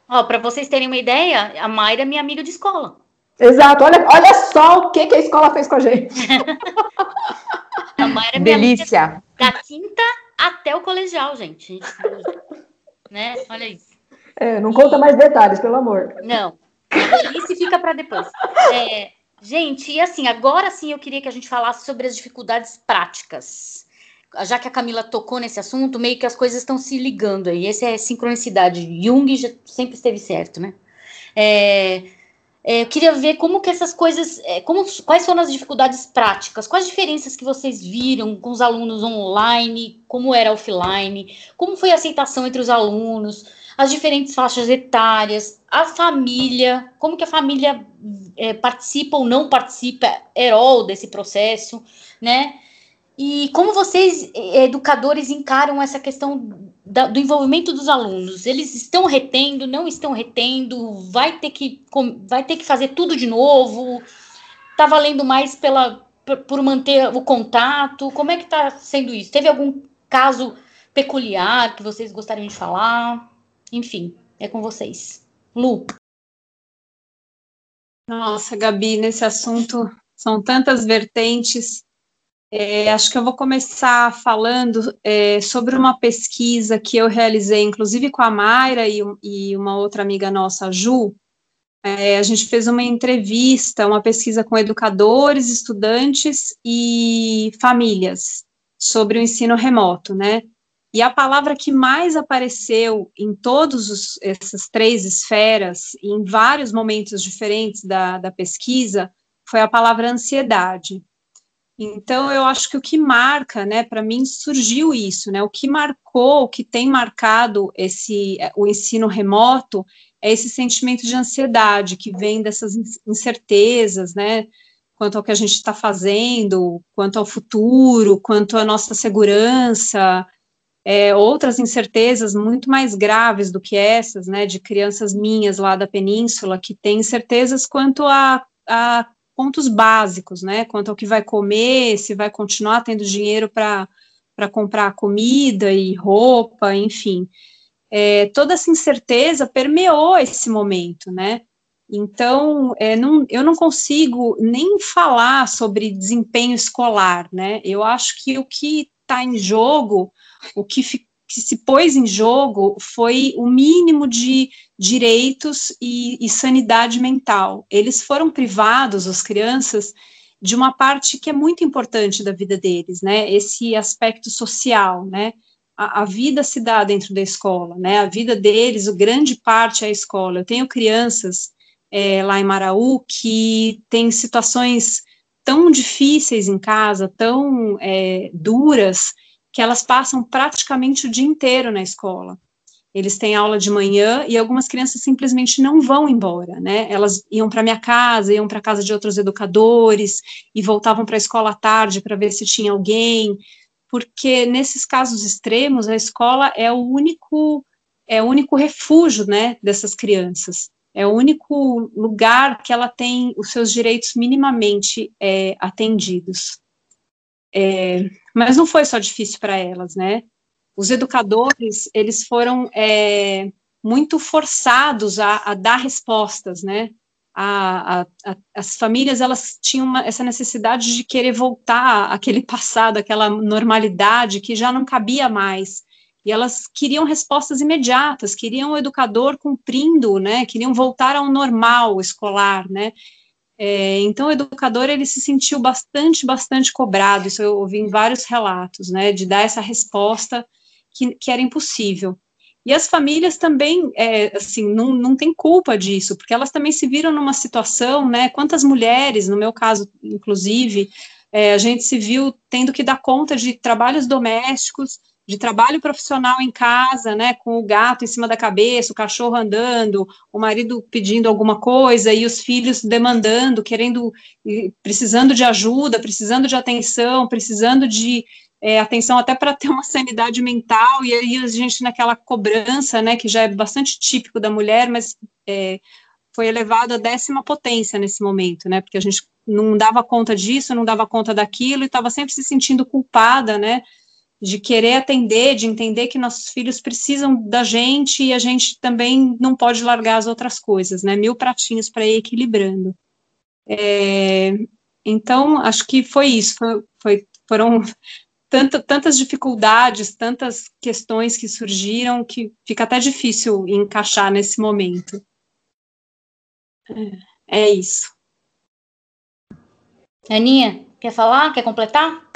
Ó, para vocês terem uma ideia, a Mayra é minha amiga de escola. Exato, olha, olha só o que, que a escola fez com a gente. A Mayra é minha Delícia. Da quinta até o colegial, gente. né? Olha isso. É, não conta mais detalhes, pelo amor. Não. Isso fica para depois. É, gente, e assim, agora sim eu queria que a gente falasse sobre as dificuldades práticas. Já que a Camila tocou nesse assunto, meio que as coisas estão se ligando aí. Essa é sincronicidade. Jung já sempre esteve certo, né? É, é, eu queria ver como que essas coisas, é, como, quais foram as dificuldades práticas, quais diferenças que vocês viram com os alunos online, como era offline, como foi a aceitação entre os alunos, as diferentes faixas etárias, a família, como que a família é, participa ou não participa, herol desse processo, né? E como vocês, eh, educadores, encaram essa questão da, do envolvimento dos alunos? Eles estão retendo, não estão retendo? Vai ter que, vai ter que fazer tudo de novo? Está valendo mais pela, por manter o contato? Como é que está sendo isso? Teve algum caso peculiar que vocês gostariam de falar? Enfim, é com vocês. Lu. Nossa, Gabi, nesse assunto são tantas vertentes. É, acho que eu vou começar falando é, sobre uma pesquisa que eu realizei, inclusive com a Mayra e, e, uma outra amiga nossa, a Ju. é, a gente fez uma entrevista, uma pesquisa com educadores, estudantes e famílias sobre o ensino remoto, né? E a palavra que mais apareceu em todas essas três esferas, em vários momentos diferentes da, da pesquisa, foi a palavra ansiedade. Então, eu acho que o que marca, né, para mim surgiu isso, né, o que marcou, o que tem marcado esse, o ensino remoto é esse sentimento de ansiedade que vem dessas incertezas, né? Quanto ao que a gente está fazendo, quanto ao futuro, quanto à nossa segurança, é, outras incertezas muito mais graves do que essas, né? De crianças minhas lá da península que têm incertezas quanto a, a pontos básicos, né? Quanto ao que vai comer, se vai continuar tendo dinheiro para comprar comida e roupa, enfim é, toda essa incerteza permeou esse momento, né? Então, é, não, eu não consigo nem falar sobre desempenho escolar, né? Eu acho que o que está em jogo, o que, que, se pôs em jogo foi o mínimo de direitos e, e sanidade mental. Eles foram privados, as crianças, de uma parte que é muito importante da vida deles, né? Esse aspecto social, né? a, a, vida se dá dentro da escola, né? A vida deles, o grande parte é a escola. Eu tenho crianças é, lá em Maraú que têm situações tão difíceis em casa, tão é, duras, que elas passam praticamente o dia inteiro na escola. Eles têm aula de manhã e algumas crianças simplesmente não vão embora, né? Elas iam para minha casa, iam para casa de outros educadores e voltavam para a escola à tarde para ver se tinha alguém porque nesses casos extremos a escola é o único é o único refúgio, né, dessas crianças. É o único lugar que ela tem os seus direitos minimamente é, atendidos. É, mas não foi só difícil para elas, né? Os educadores eles foram é, muito forçados a, a dar respostas, né? a, a, as famílias elas tinham uma, essa necessidade de querer voltar àquele passado, aquela normalidade que já não cabia mais. E elas queriam respostas imediatas, queriam o educador cumprindo, né? Queriam voltar ao normal escolar, né? É, então, o educador ele se sentiu bastante, bastante cobrado. Isso eu ouvi em vários relatos, né? De dar essa resposta que, que era impossível. E as famílias também, é, assim, não, não tem culpa disso, porque elas também se viram numa situação, né? Quantas mulheres, no meu caso, inclusive, é, a gente se viu tendo que dar conta de trabalhos domésticos, de trabalho profissional em casa, né, com o gato em cima da cabeça, o cachorro andando, o marido pedindo alguma coisa e os filhos demandando, querendo, precisando de ajuda, precisando de atenção, precisando de, é, atenção até para ter uma sanidade mental, e aí a gente naquela cobrança, né, que já é bastante típico da mulher, mas é, foi elevado à décima potência nesse momento, né, porque a gente não dava conta disso, não dava conta daquilo, e estava sempre se sentindo culpada, né, de querer atender, de entender que nossos filhos precisam da gente e a gente também não pode largar as outras coisas, né, mil pratinhos para ir equilibrando. É, então, acho que foi isso, foi, foi foram tanta, tantas dificuldades, tantas questões que surgiram que fica até difícil encaixar nesse momento. É, é isso. Aninha, quer falar? Quer completar?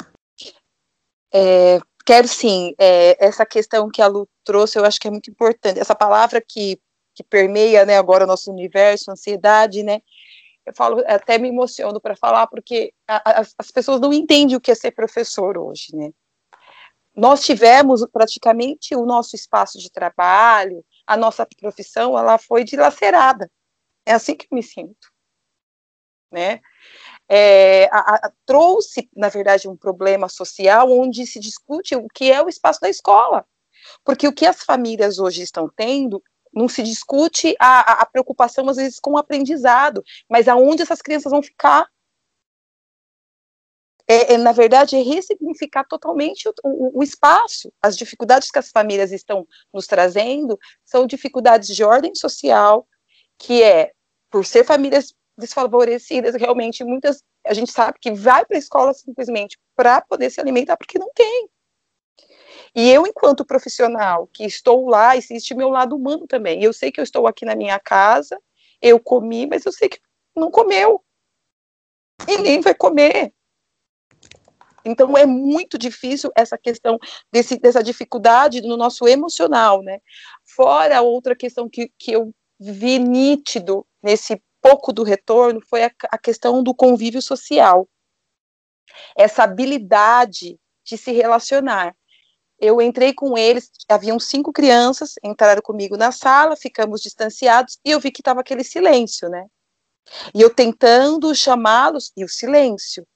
É, quero sim. É, essa questão que a Lu trouxe, eu acho que é muito importante. Essa palavra que, que permeia né, agora o nosso universo, ansiedade, né? Eu falo, até me emociono para falar, porque a, a, as pessoas não entendem o que é ser professor hoje, né? Nós tivemos praticamente o nosso espaço de trabalho, a nossa profissão, ela foi dilacerada. É assim que eu me sinto, né? É, a, a, trouxe, na verdade, um problema social onde se discute o que é o espaço da escola. Porque o que as famílias hoje estão tendo não se discute a, a, preocupação, às vezes, com o aprendizado, mas aonde essas crianças vão ficar. É, é na verdade, é ressignificar totalmente o, o, o, espaço. As dificuldades que as famílias estão nos trazendo são dificuldades de ordem social, que é, por ser famílias desfavorecidas, realmente, muitas, a gente sabe que vai para a escola simplesmente para poder se alimentar, porque não tem. E eu, enquanto profissional, que estou lá, existe meu lado humano também. Eu sei que eu estou aqui na minha casa eu comi, mas eu sei que não comeu. E nem vai comer. Então é muito difícil essa questão desse, dessa dificuldade no nosso emocional, né? Fora outra questão que, que eu vi nítido nesse pouco do retorno foi a, a questão do convívio social. Essa habilidade de se relacionar. Eu entrei com eles, haviam cinco crianças, entraram comigo na sala, ficamos distanciados e eu vi que estava aquele silêncio, né? E eu tentando chamá-los e o silêncio.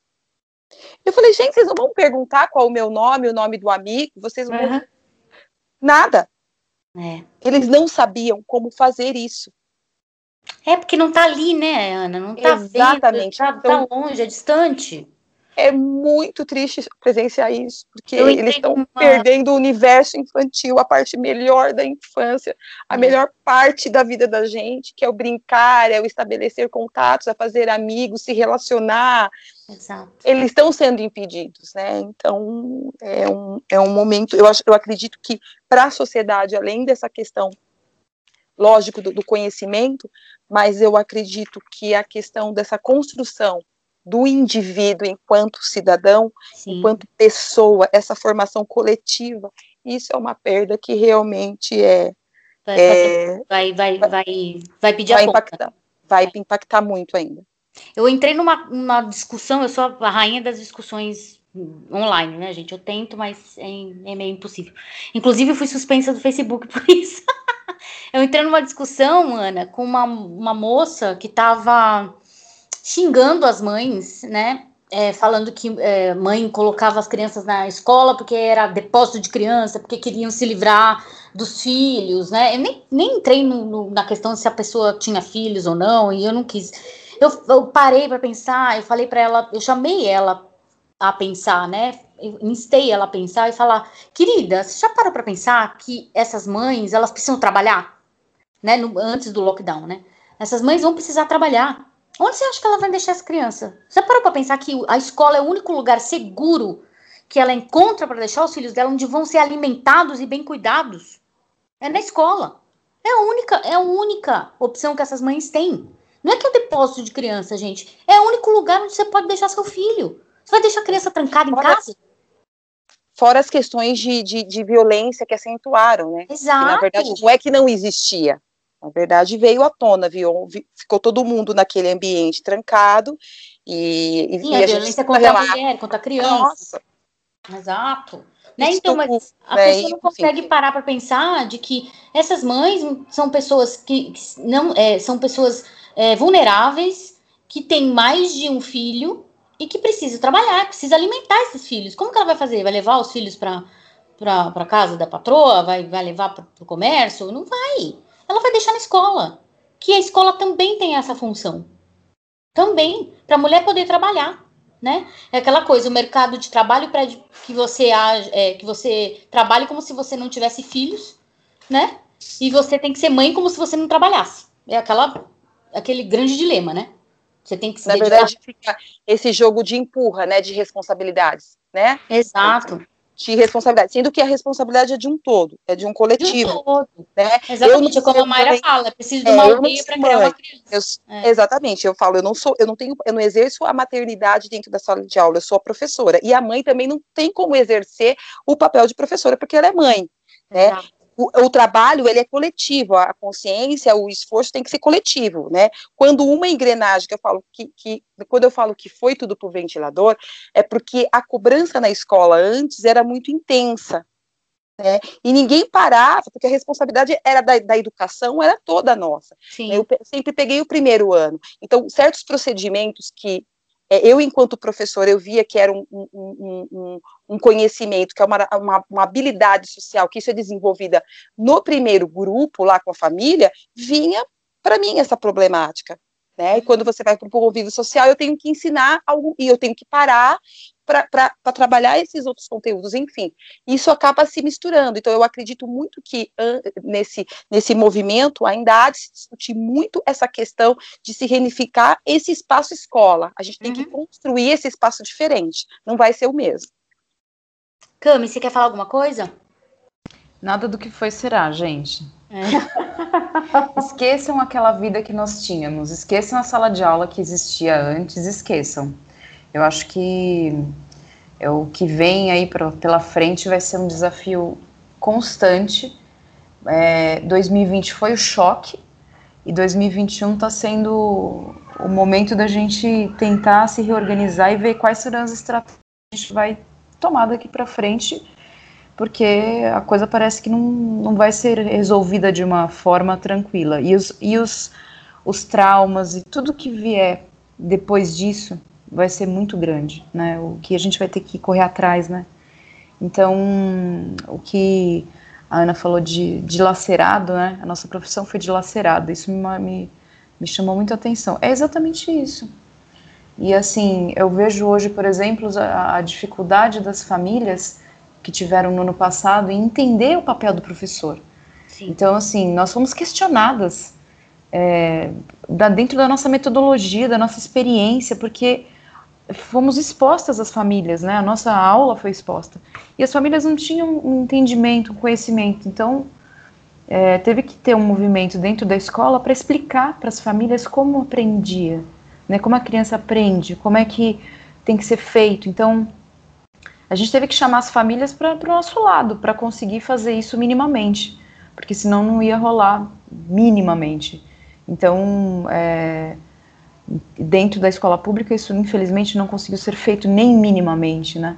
Eu falei, gente, vocês não vão perguntar qual o meu nome, o nome do amigo, vocês não uhum. vão... Nada. É. Eles não sabiam como fazer isso. É porque não está ali, né, Ana? Não está Exatamente. Vendo, tá, então, tá longe, é distante é muito triste presenciar isso, porque eles estão uma... perdendo o universo infantil, a parte melhor da infância, a é. melhor parte da vida da gente, que é o brincar, é o estabelecer contatos, é fazer amigos, se relacionar. Exato. Eles estão sendo impedidos, né? Então é um, é um momento. Eu, acho, eu acredito que para a sociedade, além dessa questão, lógico, do, do conhecimento, mas eu acredito que a questão dessa construção do indivíduo enquanto cidadão, Sim. enquanto pessoa, essa formação coletiva, isso é uma perda que realmente é. Vai, é, vai, vai, vai, vai, pedir vai a impactar, Vai impactar muito ainda. Eu entrei numa, numa discussão, eu sou a rainha das discussões online, né, gente? Eu tento, mas é, é meio impossível. Inclusive, eu fui suspensa do Facebook por isso. Eu entrei numa discussão, Ana, com uma, uma moça que estava xingando as mães, né? É, falando que é, mãe colocava as crianças na escola porque era depósito de criança, porque queriam se livrar dos filhos, né? Eu nem, nem entrei no, no, na questão se a pessoa tinha filhos ou não, e eu não quis. Eu, eu parei para pensar, eu falei para ela, eu chamei ela a pensar, né? Eu instei ela a pensar e falar, querida, você já parou para pensar que essas mães elas precisam trabalhar, né? No, antes do lockdown, né? Essas mães vão precisar trabalhar. Onde você acha que ela vai deixar as crianças? Você parou para pensar que a escola é o único lugar seguro que ela encontra para deixar os filhos dela onde vão ser alimentados e bem cuidados? É na escola. É a única, é a única opção que essas mães têm. Não é que é o depósito de criança, gente. É o único lugar onde você pode deixar seu filho. Você vai deixar a criança trancada em fora, casa? Fora as questões de, de, de violência que acentuaram, né? Exato. Que, na verdade, não é que não existia. Na verdade, veio à tona, viu? ficou todo mundo naquele ambiente trancado e, e, Sim, e a, a violência contra a mulher, contra a criança. Nossa. Exato. Né? Então, mas a né? pessoa não consegue parar para pensar de que essas mães são pessoas que, que não é, são pessoas é, vulneráveis que têm mais de um filho e que precisam trabalhar, precisa alimentar esses filhos. Como que ela vai fazer? Vai levar os filhos para para casa da patroa? Vai, vai levar para o comércio? Não vai ela vai deixar na escola. Que a escola também tem essa função. Também, para a mulher poder trabalhar. Né? É aquela coisa, o mercado de trabalho pede que você é, que você trabalhe como se você não tivesse filhos, né? E você tem que ser mãe como se você não trabalhasse. É aquela aquele grande dilema, né? Você tem que se Na dedicar... verdade, fica esse jogo de empurra, né, de responsabilidades, né? Exato de responsabilidade, sendo que a responsabilidade é de um todo, é de um coletivo. De um todo. Né? Exatamente, eu como a Mayra fala, preciso de uma é, aldeia para criar uma criança. Eu, é. Exatamente, eu falo, eu não sou, eu não tenho, eu não exerço a maternidade dentro da sala de aula, eu sou a professora. E a mãe também não tem como exercer o papel de professora, porque ela é mãe. Né? O, o, trabalho ele é coletivo, a consciência, o esforço tem que ser coletivo, né? Quando uma engrenagem que eu falo que, que quando eu falo que foi tudo para o ventilador, é porque a cobrança na escola antes era muito intensa. Né? E ninguém parava, porque a responsabilidade era da, da educação, era toda nossa. Sim. Eu sempre peguei o primeiro ano. Então, certos procedimentos que eu, enquanto professora, eu via que era um, um, um, um conhecimento, que é uma, uma, uma, habilidade social, que isso é desenvolvida no primeiro grupo, lá com a família, vinha para mim essa problemática. Né? E quando você vai para o convívio social, eu tenho que ensinar algo, e eu tenho que parar para trabalhar esses outros conteúdos, enfim, isso acaba se misturando. Então, eu acredito muito que nesse, nesse movimento ainda há de se discutir muito essa questão de se reunificar esse espaço escola. A gente tem uhum. que construir esse espaço diferente, não vai ser o mesmo. Cami, você quer falar alguma coisa? Nada do que foi será, gente. É. esqueçam aquela vida que nós tínhamos, esqueçam a sala de aula que existia antes, esqueçam. Eu acho que é o que vem aí pra, pela frente vai ser um desafio constante. É, 2020 foi o choque e 2021 está sendo o momento da gente tentar se reorganizar e ver quais serão as estratégias que a gente vai tomar daqui para frente, porque a coisa parece que não, não vai ser resolvida de uma forma tranquila. E os, e os, os traumas e tudo que vier depois disso vai ser muito grande, né? O que a gente vai ter que correr atrás, né? Então, o que a Ana falou de dilacerado, né? A nossa profissão foi dilacerada. Isso me, me, me chamou muito a atenção. É exatamente isso. E assim, eu vejo hoje, por exemplo, a, a dificuldade das famílias que tiveram no ano passado em entender o papel do professor. Sim. Então, assim, nós fomos questionadas é, da, dentro da nossa metodologia, da nossa experiência, porque fomos expostas às famílias, né? A nossa aula foi exposta. E as famílias não tinham um entendimento, um conhecimento. Então, é, teve que ter um movimento dentro da escola para explicar para as famílias como aprendia, né? Como a criança aprende, como é que tem que ser feito. Então, a gente teve que chamar as famílias para o nosso lado, para conseguir fazer isso minimamente, porque senão não ia rolar minimamente. Então, é, Dentro da escola pública, isso infelizmente não conseguiu ser feito nem minimamente, né?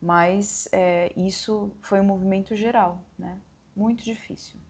Mas é, isso foi um movimento geral, né? Muito difícil.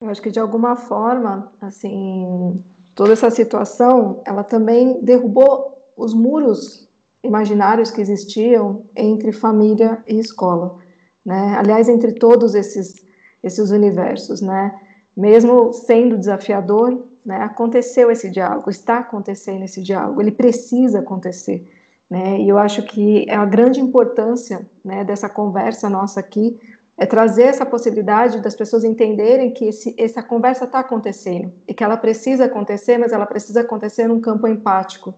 Eu acho que de alguma forma, assim, toda essa situação, ela também derrubou os muros imaginários que existiam entre família e escola, né? Aliás, entre todos esses esses universos, né? Mesmo sendo desafiador, né? Aconteceu esse diálogo, está acontecendo esse diálogo, ele precisa acontecer. Né? E eu acho que a grande importância né, dessa conversa nossa aqui é trazer essa possibilidade das pessoas entenderem que esse, essa conversa está acontecendo e que ela precisa acontecer, mas ela precisa acontecer num campo empático,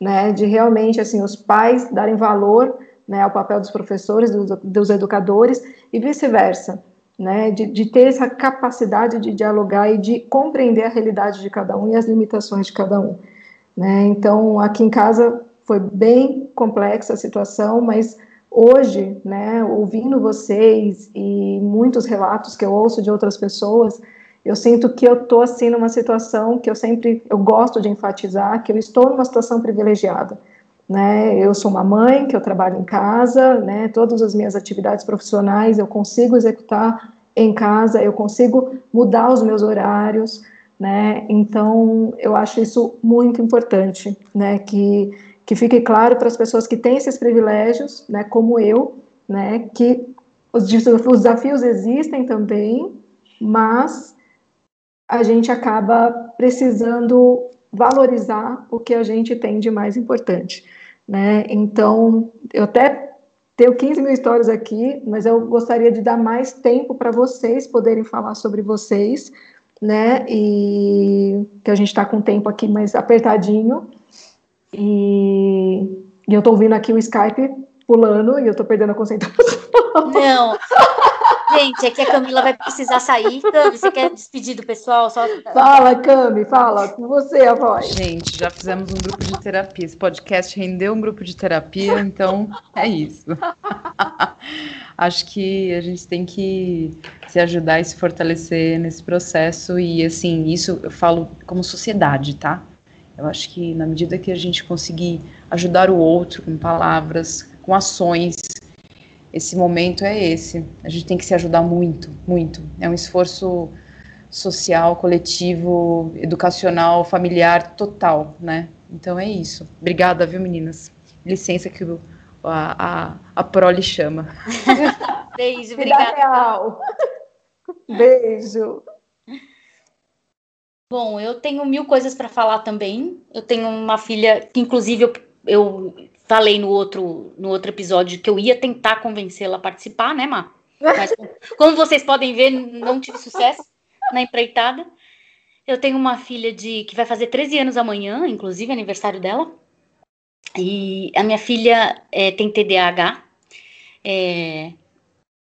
né, de realmente assim os pais darem valor né, ao papel dos professores, dos, dos educadores e vice-versa né, de, de, ter essa capacidade de dialogar e de compreender a realidade de cada um e as limitações de cada um. Né? Então, aqui em casa foi bem complexa a situação, mas hoje, né, ouvindo vocês e muitos relatos que eu ouço de outras pessoas, eu sinto que eu estou assim numa situação que eu sempre eu gosto de enfatizar que eu estou numa situação privilegiada. Né, eu sou uma mãe que eu trabalho em casa, né, todas as minhas atividades profissionais eu consigo executar em casa, eu consigo mudar os meus horários, né? Então, eu acho isso muito importante, né, que que fique claro para as pessoas que têm esses privilégios, né, como eu, né, que os, os desafios existem também, mas a gente acaba precisando valorizar o que a gente tem de mais importante né? Então, eu até tenho 15 mil histórias aqui, mas eu gostaria de dar mais tempo para vocês poderem falar sobre vocês, né? E que a gente está com o tempo aqui mais apertadinho. E, e eu estou ouvindo aqui o Skype pulando e eu estou perdendo a concentração. Não. Gente, é que a Camila vai precisar sair. Cami, você quer despedir do pessoal? Só... Fala, Cami, fala. Com você a voz. Gente, já fizemos um grupo de terapia. Esse podcast rendeu um grupo de terapia, então é isso. Acho que a gente tem que se ajudar e se fortalecer nesse processo. E, assim, isso eu falo como sociedade, tá? Eu acho que na medida que a gente conseguir ajudar o outro com palavras, com ações, esse momento é esse. A gente tem que se ajudar muito, muito. É um esforço social, coletivo, educacional, familiar total, né? Então é isso. Obrigada, viu, meninas? Licença que o, a, a, a Pro lhe chama. Beijo, obrigada. Beijo. Bom, eu tenho mil coisas para falar também. Eu tenho uma filha que, inclusive, eu, eu falei no outro, no outro episódio que eu ia tentar convencê-la a participar, né, Má? Mas, como vocês podem ver, não tive sucesso na empreitada. Eu tenho uma filha de que vai fazer 13 anos amanhã, inclusive aniversário dela. E a minha filha é, tem TDAH. É,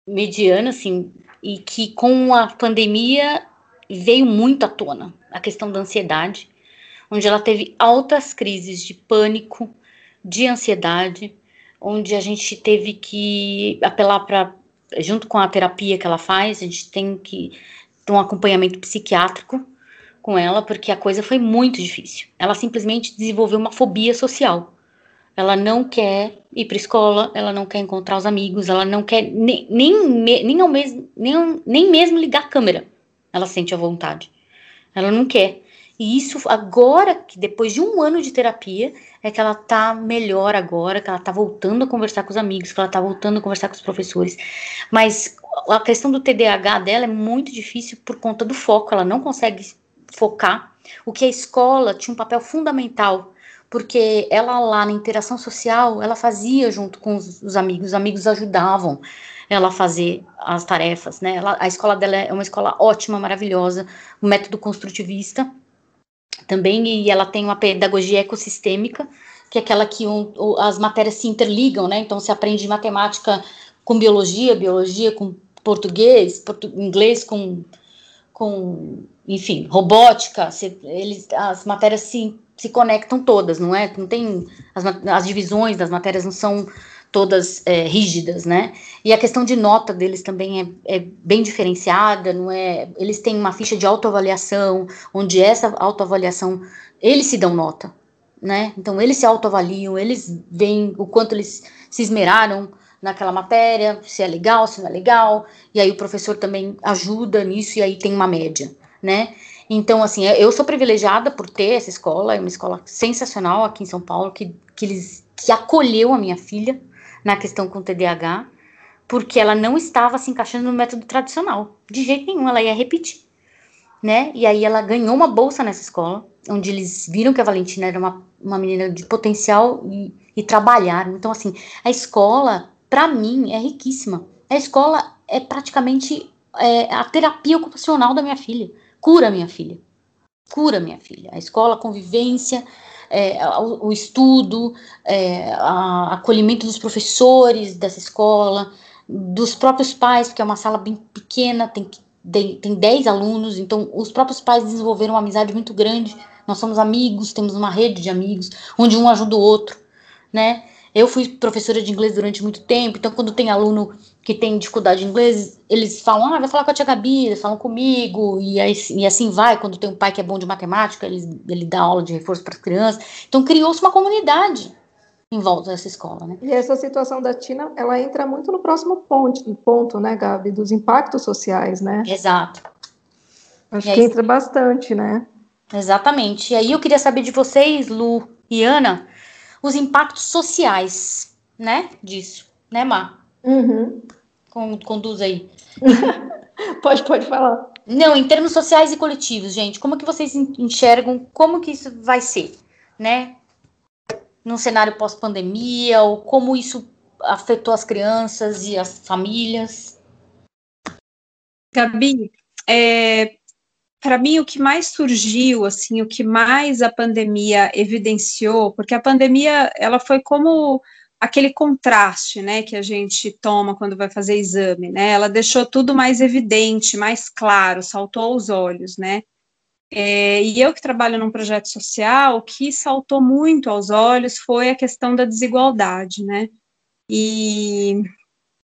mediana, assim, e que com a pandemia veio muito à tona a questão da ansiedade, onde ela teve altas crises de pânico, de ansiedade, onde a gente teve que apelar para, junto com a terapia que ela faz, a gente tem que ter um acompanhamento psiquiátrico com ela, porque a coisa foi muito difícil. Ela simplesmente desenvolveu uma fobia social. Ela não quer ir para escola, ela não quer encontrar os amigos, ela não quer nem, nem, nem, ao mesmo, nem, nem mesmo ligar a câmera. Ela sente a vontade. Ela não quer. E isso agora, depois de um ano de terapia, é que ela tá melhor agora, que ela tá voltando a conversar com os amigos, que ela tá voltando a conversar com os professores. Mas a questão do TDAH dela é muito difícil por conta do foco, ela não consegue focar. O que a escola tinha um papel fundamental, porque ela lá na interação social, ela fazia junto com os, os amigos, os amigos ajudavam ela a fazer as tarefas, né? Ela, a escola dela é uma escola ótima, maravilhosa, um método construtivista também, e ela tem uma pedagogia ecossistêmica, que é aquela que um, as matérias se interligam, né? Então, se aprende matemática com biologia, biologia com português, portu inglês com, com, enfim, robótica, se, eles, as matérias se, se conectam todas, não é? Não tem, as, as divisões das matérias não são todas é, rígidas, né? E a questão de nota deles também é, é, bem diferenciada, não é? Eles têm uma ficha de autoavaliação, onde essa autoavaliação eles se dão nota, né? Então eles se autoavaliam, eles veem o quanto eles se esmeraram naquela matéria, se é legal, se não é legal, e aí o professor também ajuda nisso e aí tem uma média, né? Então, assim, eu sou privilegiada por ter essa escola, é uma escola sensacional aqui em São Paulo, que, que, eles, que acolheu a minha filha, na questão com TDAH, porque ela não estava se encaixando no método tradicional. De jeito nenhum, ela ia repetir. Né? E aí ela ganhou uma bolsa nessa escola, onde eles viram que a Valentina era uma, uma menina de potencial e, e trabalharam. Então, assim, a escola, para mim, é riquíssima. A escola é praticamente é, a terapia ocupacional da minha filha. Cura minha filha. Cura minha filha. A escola, a convivência, é, o, o, estudo, é, a, acolhimento dos professores dessa escola, dos próprios pais, porque é uma sala bem pequena, tem, tem, tem 10 alunos, então os próprios pais desenvolveram uma amizade muito grande. Nós somos amigos, temos uma rede de amigos, onde um ajuda o outro, né? Eu fui professora de inglês durante muito tempo, então quando tem aluno que tem dificuldade em inglês, eles falam, ah, vai falar com a tia Gabi, eles falam comigo, e, aí, e assim vai. Quando tem um pai que é bom de matemática, ele, ele dá aula de reforço para as crianças. Então criou-se uma comunidade em volta dessa escola, né? E essa situação da Tina, ela entra muito no próximo ponto, ponto né, Gabi, dos impactos sociais, né? Exato. Acho que entra bastante, né? Exatamente. E aí eu queria saber de vocês, Lu e Ana, os impactos sociais, né, disso, né, Mar? Uhum. conduz aí. pode, pode falar. Não, em termos sociais e coletivos, gente, como que vocês enxergam, como que isso vai ser, né? Num cenário pós-pandemia, ou como isso afetou as crianças e as famílias? Gabi, é, para mim o que mais surgiu, assim, o que mais a pandemia evidenciou, porque a pandemia ela foi como aquele contraste, né, que a gente toma quando vai fazer exame, né? Ela deixou tudo mais evidente, mais claro, saltou aos olhos, né? É, e eu que trabalho num projeto social, o que saltou muito aos olhos foi a questão da desigualdade, né? E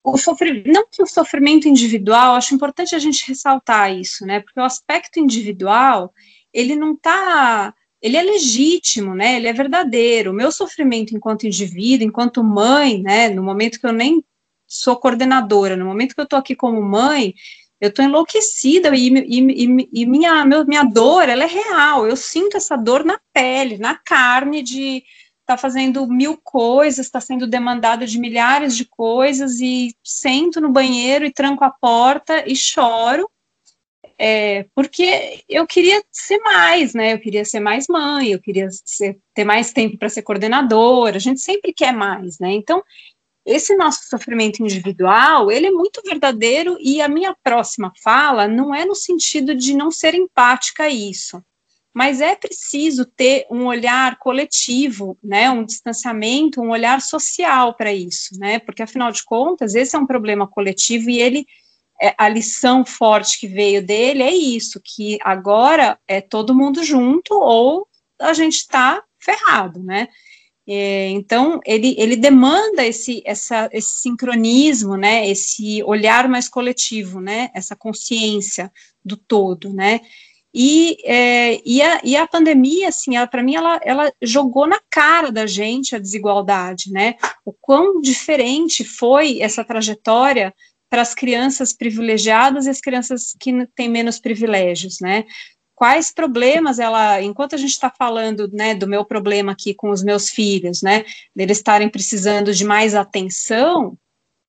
o sofrimento, não que o sofrimento individual, acho importante a gente ressaltar isso, né? Porque o aspecto individual, ele não está ele é legítimo, né? Ele é verdadeiro. O meu sofrimento enquanto indivíduo, enquanto mãe, né? No momento que eu nem sou coordenadora, no momento que eu estou aqui como mãe, eu estou enlouquecida e, e, e, e, minha, meu, minha dor, ela é real. Eu sinto essa dor na pele, na carne de está fazendo mil coisas, está sendo demandada de milhares de coisas e sento no banheiro e tranco a porta e choro, é, porque eu queria ser mais, né? Eu queria ser mais mãe, eu queria ser, ter mais tempo para ser coordenadora. A gente sempre quer mais, né? Então, esse nosso sofrimento individual, ele é muito verdadeiro e a minha próxima fala não é no sentido de não ser empática a isso, mas é preciso ter um olhar coletivo, né, um distanciamento, um olhar social para isso, né, porque afinal de contas esse é um problema coletivo e ele é, a lição forte que veio dele é isso, que agora é todo mundo junto ou a gente está ferrado, né? É, então, ele, ele demanda esse, essa, esse sincronismo, né, esse olhar mais coletivo, né, essa consciência do todo, né, e, é, e, a, e a pandemia, assim, para mim, ela, ela jogou na cara da gente a desigualdade, né, o quão diferente foi essa trajetória para as crianças privilegiadas e as crianças que têm menos privilégios, né, quais problemas ela, enquanto a gente está falando, né, do meu problema aqui com os meus filhos, né, deles estarem precisando de mais atenção,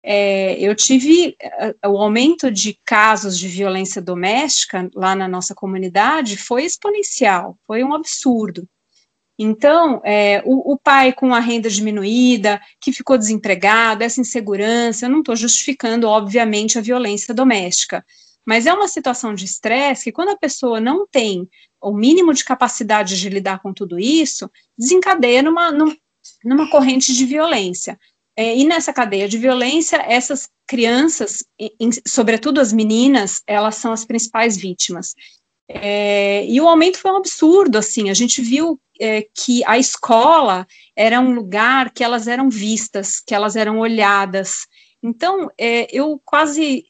é, eu tive uh, o aumento de casos de violência doméstica lá na nossa comunidade foi exponencial, foi um absurdo. Então, é, o, o, pai com a renda diminuída, que ficou desempregado, essa insegurança, eu não estou justificando, obviamente, a violência doméstica, mas é uma situação de estresse que, quando a pessoa não tem o mínimo de capacidade de lidar com tudo isso, desencadeia numa, numa corrente de violência. É, e nessa cadeia de violência, essas crianças, em, sobretudo as meninas, elas são as principais vítimas. É, e o aumento foi um absurdo, assim, a gente viu é, que a escola era um lugar que elas eram vistas, que elas eram olhadas. Então, é, eu quase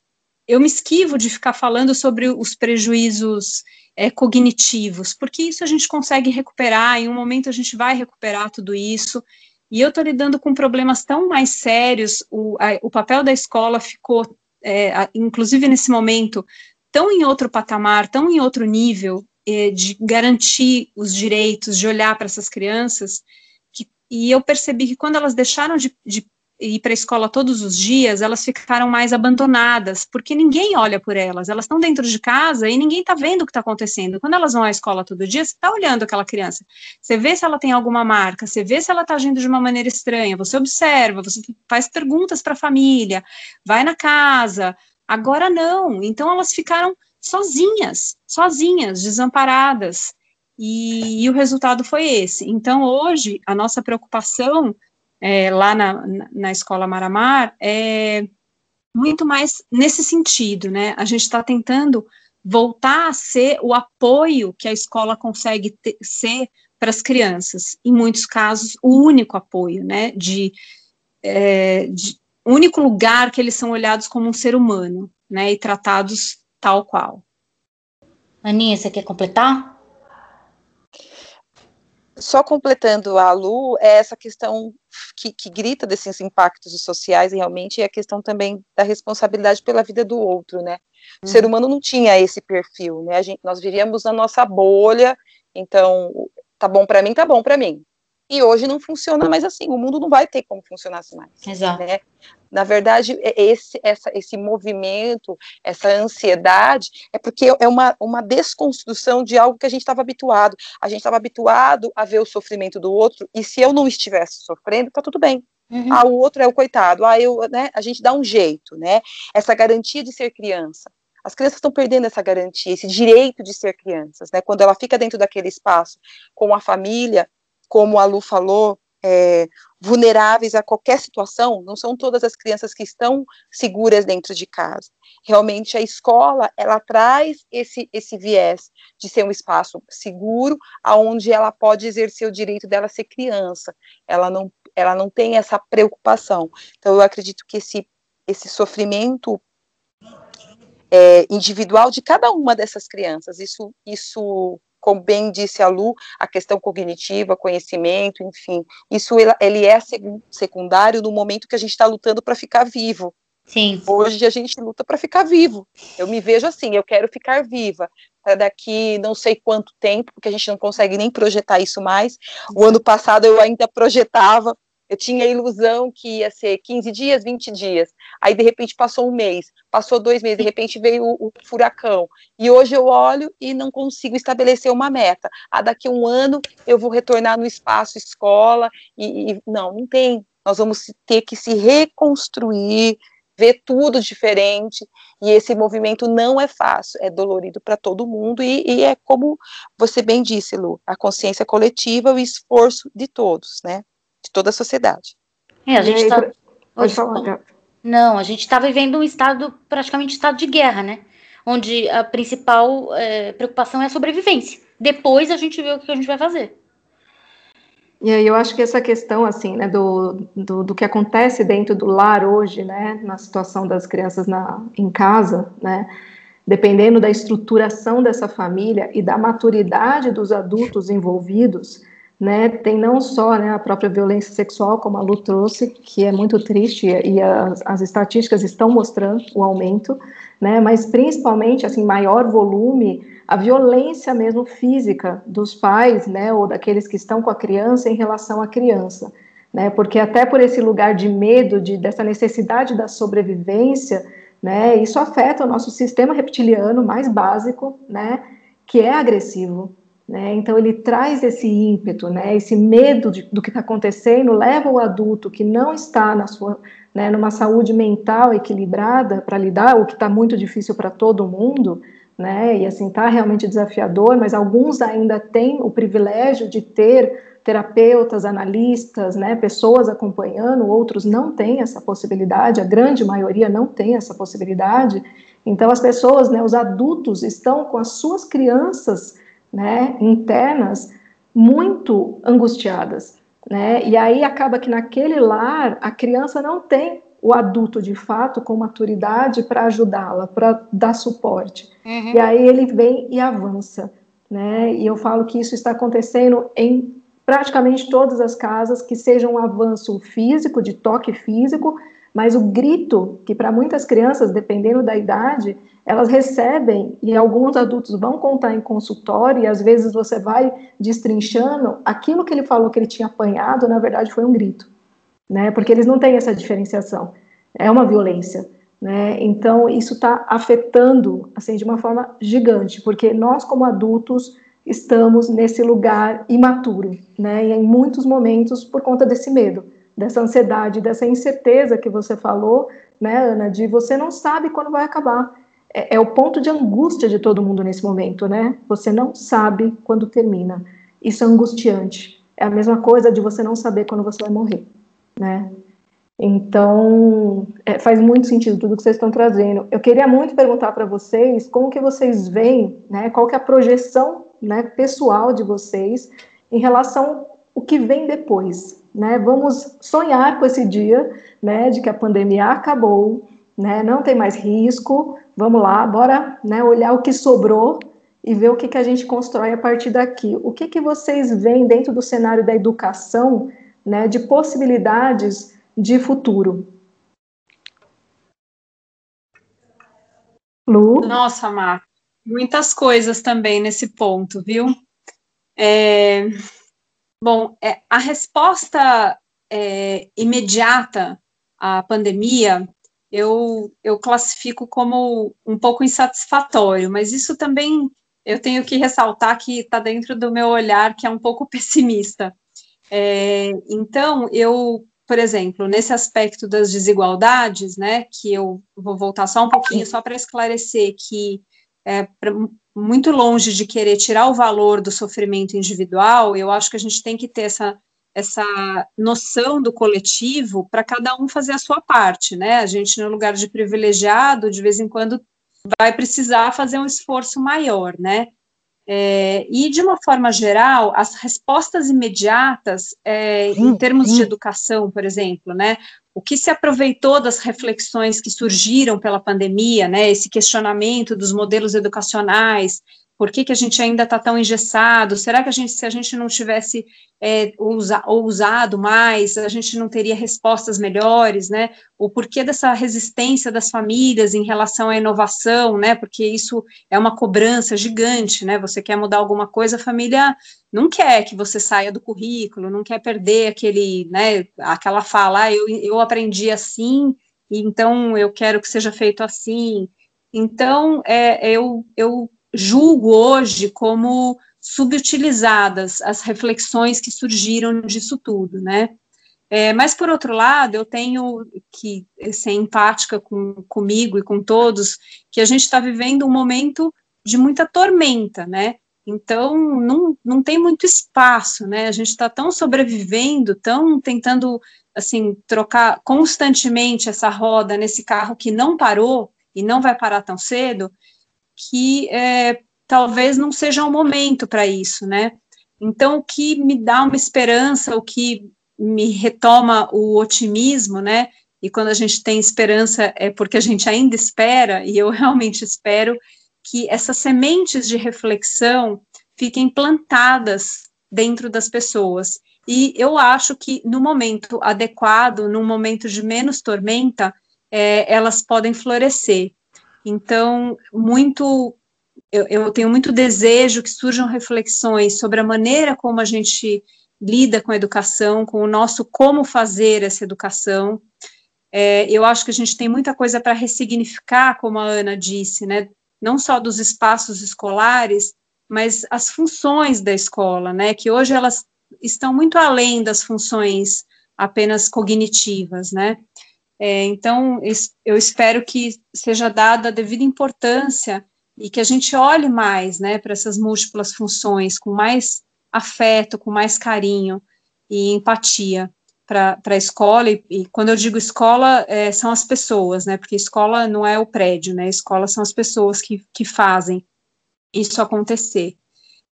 eu me esquivo de ficar falando sobre os prejuízos é, cognitivos, porque isso a gente consegue recuperar, em um momento a gente vai recuperar tudo isso, e eu estou lidando com problemas tão mais sérios, o, a, o papel da escola ficou, é, a, inclusive nesse momento, tão em outro patamar, tão em outro nível, é, de garantir os direitos, de olhar para essas crianças, que, e eu percebi que quando elas deixaram de, de ir para a escola todos os dias, elas ficaram mais abandonadas, porque ninguém olha por elas, elas estão dentro de casa e ninguém está vendo o que está acontecendo. Quando elas vão à escola todo dia, você está olhando aquela criança, você vê se ela tem alguma marca, você vê se ela está agindo de uma maneira estranha, você observa, você faz perguntas para a família, vai na casa. Agora não, então elas ficaram sozinhas, sozinhas, desamparadas. E, e o resultado foi esse. Então, hoje, a nossa preocupação é, lá na, na escola Maramar é muito mais nesse sentido, né? A gente está tentando voltar a ser o apoio que a escola consegue ter, ser para as crianças, em muitos casos, o único apoio, né? De, é, de único lugar que eles são olhados como um ser humano, né? E tratados tal qual. Aninha, você quer completar? Só completando a Lu, é essa questão que, que, grita desses impactos sociais realmente é a questão também da responsabilidade pela vida do outro, né? O uhum. ser humano não tinha esse perfil, né? A gente, nós vivíamos na nossa bolha, então tá bom para mim, tá bom para mim. E hoje não funciona mais assim, o mundo não vai ter como funcionasse mais. Exato. Né? Na verdade, é esse, essa, esse movimento, essa ansiedade, é porque é uma, uma desconstrução de algo que a gente estava habituado. A gente estava habituado a ver o sofrimento do outro, e se eu não estivesse sofrendo, tá tudo bem. Uhum. Ah, o outro é o coitado. Ah, eu, né? A gente dá um jeito, né? Essa garantia de ser criança. As crianças estão perdendo essa garantia, esse direito de ser crianças, né? Quando ela fica dentro daquele espaço com a família, como a Lu falou, é, vulneráveis a qualquer situação, não são todas as crianças que estão seguras dentro de casa. Realmente a escola, ela traz esse, esse viés de ser um espaço seguro, aonde ela pode exercer o direito dela ser criança. Ela não, ela não tem essa preocupação. Então eu acredito que esse, esse sofrimento é, individual de cada uma dessas crianças, isso, isso como bem disse a Lu, a questão cognitiva, conhecimento, enfim, isso ele é secundário no momento que a gente está lutando para ficar vivo. Sim. Hoje a gente luta para ficar vivo. Eu me vejo assim, eu quero ficar viva para daqui não sei quanto tempo, porque a gente não consegue nem projetar isso mais. O ano passado eu ainda projetava eu tinha a ilusão que ia ser 15 dias, 20 dias. Aí, de repente, passou um mês, passou dois meses, de repente veio o, o furacão. E hoje eu olho e não consigo estabelecer uma meta. Ah, daqui a um ano eu vou retornar no espaço escola. E, e não, não tem. Nós vamos ter que se reconstruir vê tudo diferente, e esse movimento não é fácil, é dolorido para todo mundo, e, e, é como você bem disse, Lu, a consciência coletiva, o esforço de todos, né, de toda a sociedade. É, a gente está... Pode falar, Não, a gente está vivendo um estado, praticamente estado de guerra, né, onde a principal é, preocupação é a sobrevivência. Depois a gente vê o que a gente vai fazer. E aí eu acho que essa questão, assim, né, do, do, do, que acontece dentro do lar hoje, né, na situação das crianças na, em casa, né, dependendo da estruturação dessa família e da maturidade dos adultos envolvidos, né, tem não só né, a própria violência sexual, como a Lu trouxe, que é muito triste e as, as estatísticas estão mostrando o aumento, né, mas principalmente, assim, maior volume a violência mesmo física dos pais, né, ou daqueles que estão com a criança em relação à criança, né, porque até por esse lugar de medo, de, dessa necessidade da sobrevivência, né, isso afeta o nosso sistema reptiliano mais básico, né, que é agressivo, né, então ele traz esse ímpeto, né, esse medo de, do que está acontecendo, leva o adulto que não está na sua, né, numa saúde mental equilibrada para lidar, o que está muito difícil para todo mundo, né? E assim está realmente desafiador, mas alguns ainda têm o privilégio de ter terapeutas, analistas, né, pessoas acompanhando, outros não têm essa possibilidade, a grande maioria não tem essa possibilidade. Então as pessoas, né, os adultos estão com as suas crianças, né, internas muito angustiadas, né? E aí acaba que naquele lar a criança não tem o adulto de fato com maturidade para ajudá-la, para dar suporte. Uhum. E aí ele vem e avança, né? E eu falo que isso está acontecendo em praticamente todas as casas, que seja um avanço físico, de toque físico, mas o grito, que para muitas crianças, dependendo da idade, elas recebem, e alguns adultos vão contar em consultório, e às vezes você vai destrinchando, aquilo que ele falou que ele tinha apanhado, na verdade foi um grito né? Porque eles não têm essa diferenciação. É uma violência, né? Então isso está afetando assim de uma forma gigante, porque nós como adultos estamos nesse lugar imaturo, né? E em muitos momentos por conta desse medo, dessa ansiedade, dessa incerteza que você falou, né, Ana, de você não sabe quando vai acabar. É, é o ponto de angústia de todo mundo nesse momento, né? Você não sabe quando termina. Isso é angustiante. É a mesma coisa de você não saber quando você vai morrer né? Então, é, faz muito sentido tudo que vocês estão trazendo. Eu queria muito perguntar para vocês como que vocês veem, né, qual que é a projeção né, pessoal de vocês em relação ao que vem depois. Né? Vamos sonhar com esse dia né, de que a pandemia acabou, né, não tem mais risco, vamos lá, bora né, olhar o que sobrou e ver o que, que a gente constrói a partir daqui. O que, que vocês veem dentro do cenário da educação né, de possibilidades de futuro. Lu? Nossa, Mar, muitas coisas também nesse ponto, viu? É, bom, é, a resposta é, imediata à pandemia eu, eu classifico como um pouco insatisfatório, mas isso também eu tenho que ressaltar que está dentro do meu olhar, que é um pouco pessimista. É, então, eu, por exemplo, nesse aspecto das desigualdades, né, que eu vou voltar só um pouquinho, só para esclarecer que é, pra, muito longe de querer tirar o valor do sofrimento individual, eu acho que a gente tem que ter essa, essa noção do coletivo para cada um fazer a sua parte, né? A gente, no lugar de privilegiado, de vez em quando vai precisar fazer um esforço maior, né? É, e, de uma forma geral, as respostas imediatas, é, em termos de educação, por exemplo, né, o que se aproveitou das reflexões que surgiram pela pandemia, né, esse questionamento dos modelos educacionais, por que, que a gente ainda está tão engessado? Será que a gente, se a gente não tivesse é, ousa, ousado mais, a gente não teria respostas melhores, né? O porquê dessa resistência das famílias em relação à inovação, né? Porque isso é uma cobrança gigante, né? Você quer mudar alguma coisa, a família não quer que você saia do currículo, não quer perder aquele, né? Aquela fala, ah, eu, eu aprendi assim, então eu quero que seja feito assim. Então, é, eu, eu julgo hoje como subutilizadas as reflexões que surgiram disso tudo, né? É, mas, por outro lado, eu tenho que ser empática com, comigo e com todos, que a gente está vivendo um momento de muita tormenta, né? Então, não, não tem muito espaço, né? A gente está tão sobrevivendo, tão tentando, assim, trocar constantemente essa roda nesse carro que não parou e não vai parar tão cedo, que é, talvez não seja o momento para isso, né? Então, o que me dá uma esperança, o que me retoma o otimismo, né? E quando a gente tem esperança é porque a gente ainda espera, e eu realmente espero que essas sementes de reflexão fiquem plantadas dentro das pessoas. E eu acho que no momento adequado, num momento de menos tormenta, é, elas podem florescer. Então, muito, eu, eu tenho muito desejo que surjam reflexões sobre a maneira como a gente lida com a educação, com o nosso como fazer essa educação. É, eu acho que a gente tem muita coisa para ressignificar, como a Ana disse, né? Não só dos espaços escolares, mas as funções da escola, né? Que hoje elas estão muito além das funções apenas cognitivas, né? É, então, eu espero que seja dada a devida importância e que a gente olhe mais, né, para essas múltiplas funções com mais afeto, com mais carinho e empatia para a escola, e, e, quando eu digo escola, é, são as pessoas, né, porque escola não é o prédio, né, escola são as pessoas que, que fazem isso acontecer.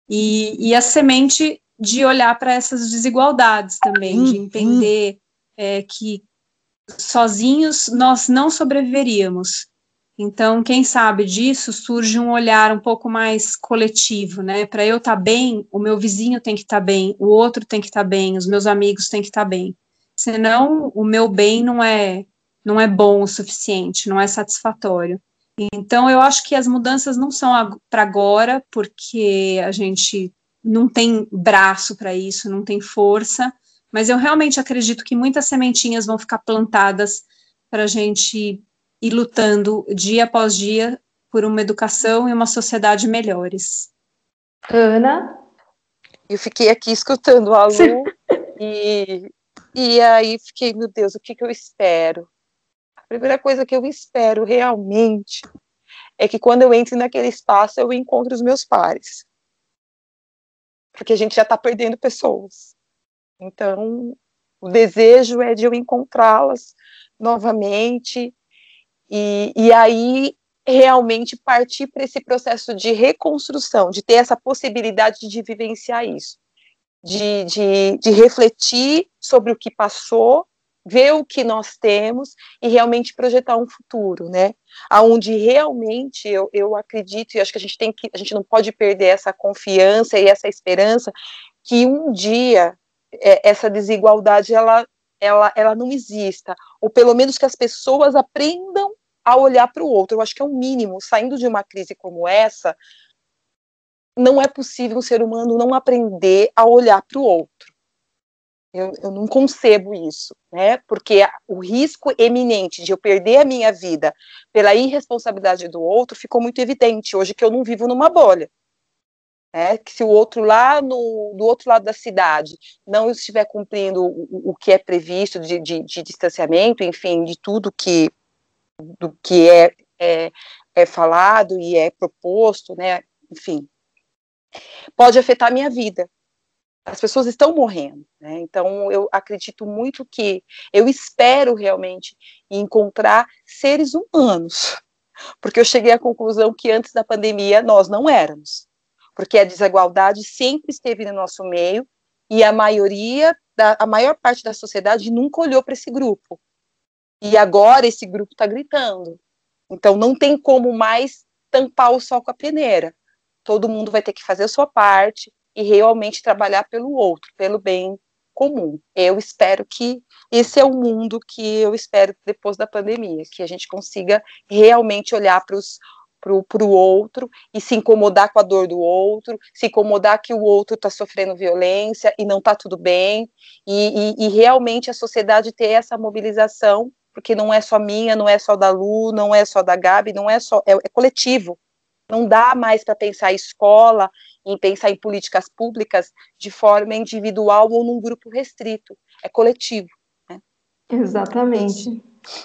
E, e a semente de olhar para essas desigualdades também, de entender é, que sozinhos nós não sobreviveríamos, então, quem sabe disso surge um olhar um pouco mais coletivo, né? Para eu estar tá bem, o meu vizinho tem que estar tá bem, o outro tem que estar tá bem, os meus amigos têm que estar tá bem. Senão, o meu bem não é não é bom o suficiente, não é satisfatório. Então, eu acho que as mudanças não são para agora, porque a gente não tem braço para isso, não tem força, mas eu realmente acredito que muitas sementinhas vão ficar plantadas para a gente e lutando dia após dia por uma educação e uma sociedade melhores. Ana? Eu fiquei aqui escutando a Lu e, e aí fiquei, meu Deus, o que, que eu espero? A primeira coisa que eu espero realmente é que quando eu entre naquele espaço eu encontre os meus pares. Porque a gente já está perdendo pessoas. Então, o desejo é de eu encontrá-las novamente e, e aí realmente partir para esse processo de reconstrução, de ter essa possibilidade de vivenciar isso, de, de, de refletir sobre o que passou, ver o que nós temos e realmente projetar um futuro, né? Aonde realmente eu, eu acredito e acho que a gente tem que a gente não pode perder essa confiança e essa esperança que um dia é, essa desigualdade ela ela, ela não exista, ou pelo menos que as pessoas aprendam a olhar para o outro. Eu acho que é o um mínimo. Saindo de uma crise como essa, não é possível um ser humano não aprender a olhar para o outro. Eu, eu, não concebo isso, né? Porque o risco eminente de eu perder a minha vida pela irresponsabilidade do outro ficou muito evidente hoje que eu não vivo numa bolha. É, que se o outro lá no do outro lado da cidade não estiver cumprindo o, o que é previsto de, de, de distanciamento, enfim, de tudo que do que é, é, é falado e é proposto, né? Enfim, pode afetar a minha vida. As pessoas estão morrendo, né? Então eu acredito muito que eu espero realmente encontrar seres humanos, porque eu cheguei à conclusão que antes da pandemia nós não éramos, porque a desigualdade sempre esteve no nosso meio e a maioria da, a maior parte da sociedade nunca olhou para esse grupo. E agora esse grupo está gritando. Então não tem como mais tampar o sol com a peneira. Todo mundo vai ter que fazer a sua parte e realmente trabalhar pelo outro, pelo bem comum. Eu espero que esse é o mundo que eu espero depois da pandemia, que a gente consiga realmente olhar para os para o outro e se incomodar com a dor do outro, se incomodar que o outro está sofrendo violência e não está tudo bem, e, e, e, realmente a sociedade ter essa mobilização porque não é só minha, não é só da Lu, não é só da Gabi, não é só, é, é coletivo. Não dá mais para pensar escola, em pensar em políticas públicas de forma individual ou num grupo restrito. É coletivo. Exatamente.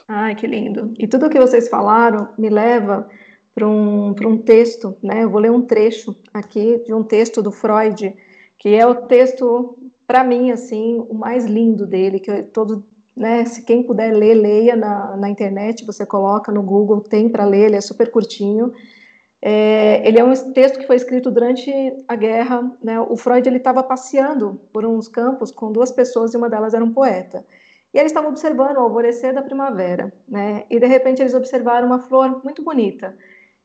Ai, que lindo. E tudo o que vocês falaram me leva para um, um texto, né? Eu vou ler um trecho aqui de um texto do Freud, que é o texto, para mim, assim, o mais lindo dele, que eu, todo, né, se quem puder ler, leia na, na internet, você coloca no Google, tem para ler, ele é super curtinho. É, ele é um texto que foi escrito durante a guerra, né, o Freud ele estava passeando por uns campos com duas pessoas e uma delas era um poeta. E eles estavam observando o alvorecer da primavera, né, e de repente eles observaram uma flor muito bonita.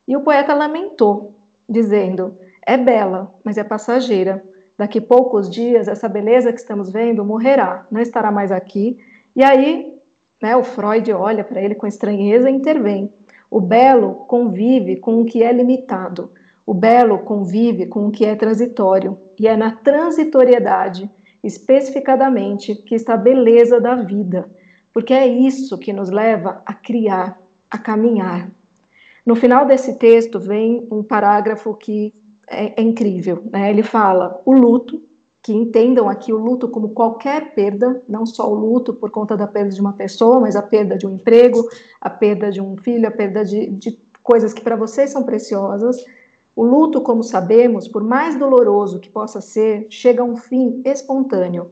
E o poeta lamentou, dizendo: É bela, mas é passageira. Daqui poucos dias, essa beleza que estamos vendo morrerá, não estará mais aqui. E aí, né, o Freud olha para ele com estranheza e intervém. O belo convive com o que é limitado. O belo convive com o que é transitório. E é na transitoriedade, especificadamente, que está a beleza da vida. Porque é isso que nos leva a criar, a caminhar, no final desse texto vem um parágrafo que é, é incrível. Né? Ele fala: o luto, que entendam aqui o luto como qualquer perda, não só o luto por conta da perda de uma pessoa, mas a perda de um emprego, a perda de um filho, a perda de, de coisas que para vocês são preciosas. O luto, como sabemos, por mais doloroso que possa ser, chega a um fim espontâneo.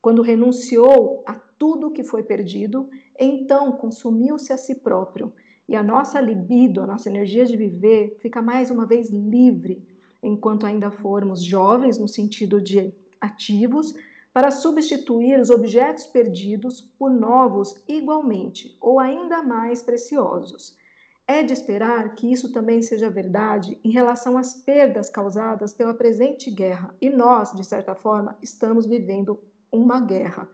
Quando renunciou a tudo que foi perdido, então consumiu-se a si próprio e a nossa libido, a nossa energia de viver, fica mais uma vez livre, enquanto ainda formos jovens, no sentido de ativos, para substituir os objetos perdidos por novos igualmente ou ainda mais preciosos. É de esperar que isso também seja verdade em relação às perdas causadas pela presente guerra, e nós, de certa forma, estamos vivendo uma guerra.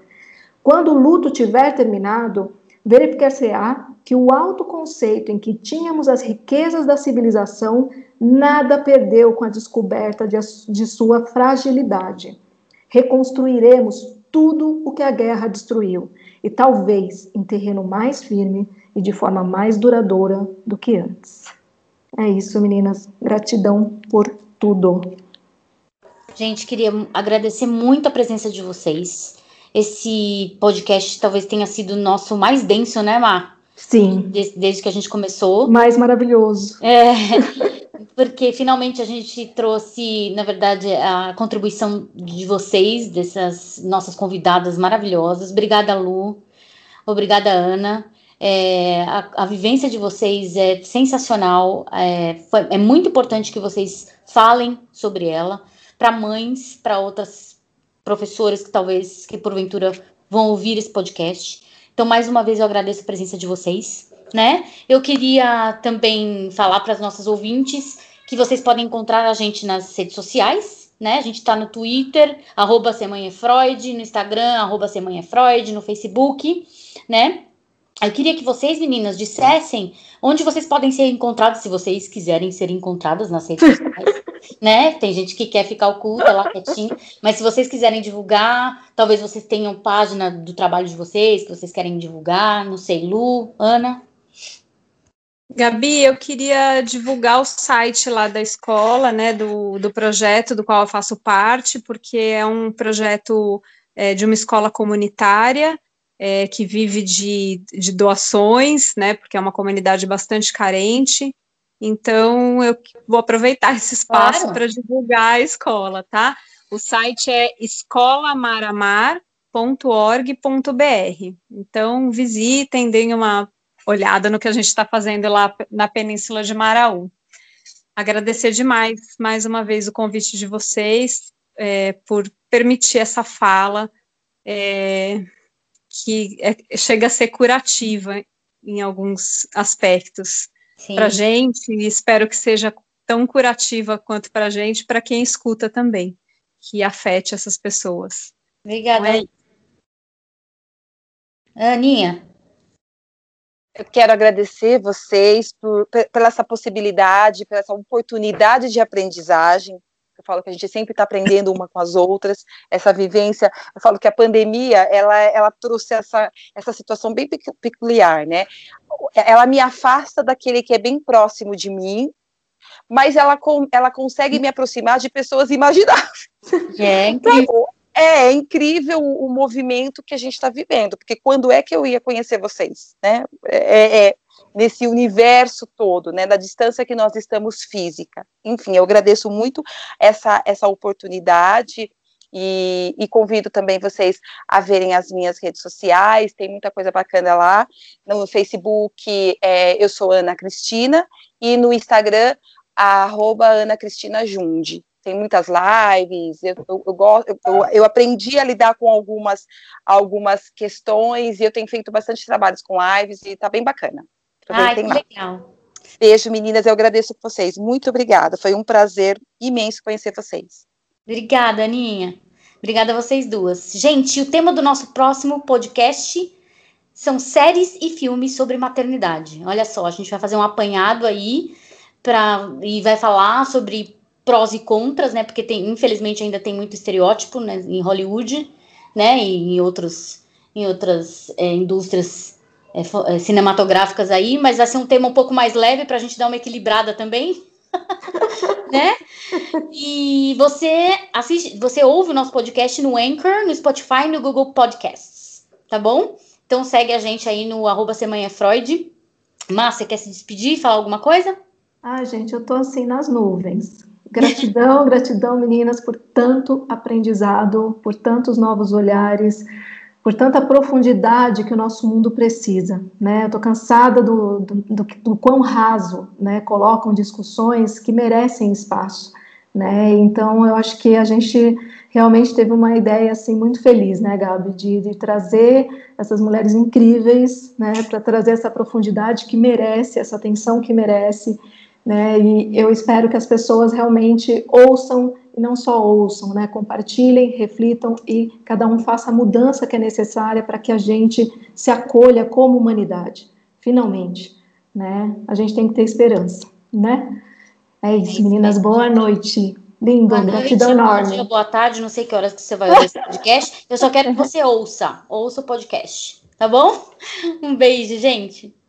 Quando o luto tiver terminado, verificar-se-á que o autoconceito em que tínhamos as riquezas da civilização nada perdeu com a descoberta de, de sua fragilidade. Reconstruiremos tudo o que a guerra destruiu, e talvez em terreno mais firme e de forma mais duradoura do que antes. É isso, meninas. Gratidão por tudo. Gente, queria agradecer muito a presença de vocês. Esse podcast talvez tenha sido o nosso mais denso, né, Mar? Sim. Desde, desde que a gente começou. Mais maravilhoso. É, porque finalmente a gente trouxe, na verdade, a contribuição de vocês, dessas nossas convidadas maravilhosas. Obrigada, Lu. Obrigada, Ana. É, a, a, vivência de vocês é sensacional. É, foi, é muito importante que vocês falem sobre ela para mães, para outras professores que talvez, que porventura vão ouvir esse podcast. Então, mais uma vez, eu agradeço a presença de vocês, né? Eu queria também falar para as nossas ouvintes que vocês podem encontrar a gente nas redes sociais, né? A gente está no Twitter, arroba Freud, no Instagram, arroba Freud, no Facebook, né? Eu queria que vocês, meninas, dissessem onde vocês podem ser encontrados, se vocês quiserem ser encontradas nas redes sociais, né? Tem gente que quer ficar oculta lá quietinho, mas se vocês quiserem divulgar, talvez vocês tenham página do trabalho de vocês que vocês querem divulgar, não sei, Lu, Ana. Gabi, eu queria divulgar o site lá da escola, né, do, do projeto do qual eu faço parte, porque é um projeto é, de uma escola comunitária é, que vive de, de doações, né, porque é uma comunidade bastante carente. Então, eu vou aproveitar esse espaço claro. para divulgar a escola, tá? O site é escolamaramar.org.br. Então, visitem, deem uma olhada no que a gente está fazendo lá na Península de Maraú. Agradecer demais, mais uma vez, o convite de vocês é, por permitir essa fala. É, que é, chega a ser curativa em alguns aspectos para gente e espero que seja tão curativa quanto para a gente, para quem escuta também, que afete essas pessoas. Obrigada. É... Aninha. Eu quero agradecer vocês por, pela essa possibilidade, pela essa oportunidade de aprendizagem eu falo que a gente sempre está aprendendo uma com as outras, essa vivência, eu falo que a pandemia, ela, ela trouxe essa, essa situação bem peculiar, né, ela me afasta daquele que é bem próximo de mim, mas ela, ela consegue me aproximar de pessoas imagináveis. É incrível. é, é incrível o, o, movimento que a gente está vivendo, porque quando é que eu ia conhecer vocês, né? É, é, é, nesse universo todo, né? Da distância que nós estamos física. Enfim, eu agradeço muito essa, essa oportunidade. E, e, convido também vocês a verem as minhas redes sociais, tem muita coisa bacana lá. No Facebook, é, eu sou Ana Cristina, e no Instagram, arroba Ana Cristina Junde tem muitas lives, eu, eu, eu, eu, eu aprendi a lidar com algumas, algumas questões e eu tenho feito bastante trabalhos com lives e tá bem bacana. Ai, que legal. Beijo, meninas, eu agradeço vocês. Muito obrigada, foi um prazer imenso conhecer vocês. Obrigada, Aninha. Obrigada a vocês duas. Gente, o tema do nosso próximo podcast são séries e filmes sobre maternidade. Olha só, a gente vai fazer um apanhado aí pra, e vai falar sobre prós e contras, né? Porque tem, infelizmente, ainda tem muito estereótipo né, em Hollywood, né? E em outros, em outras é, indústrias é, é, cinematográficas aí, mas vai ser um tema um pouco mais leve para a gente dar uma equilibrada também. né? E você assiste, você ouve o nosso podcast no Anchor, no Spotify, no Google Podcasts, tá bom? Então segue a gente aí no arroba Freud. Márcia, quer se despedir, falar alguma coisa? Ah, gente, eu tô assim nas nuvens. Gratidão, gratidão, meninas, por tanto aprendizado, por tantos novos olhares, por tanta profundidade que o nosso mundo precisa. Né? Eu estou cansada do, do, do, do, quão raso né, colocam discussões que merecem espaço. Né? Então, eu acho que a gente realmente teve uma ideia assim muito feliz, né, Gabi, de, de trazer essas mulheres incríveis, né, para trazer essa profundidade que merece, essa atenção que merece né? E eu espero que as pessoas realmente ouçam e não só ouçam, né? Compartilhem, reflitam e cada um faça a mudança que é necessária para que a gente se acolha como humanidade, finalmente, né? A gente tem que ter esperança, né? É isso, é meninas. Boa noite. Lindo, boa gratidão noite, enorme. Dia, boa tarde, não sei que horas que você vai ouvir esse podcast. Eu só quero que você ouça, ouça o podcast, tá bom? Um beijo, gente.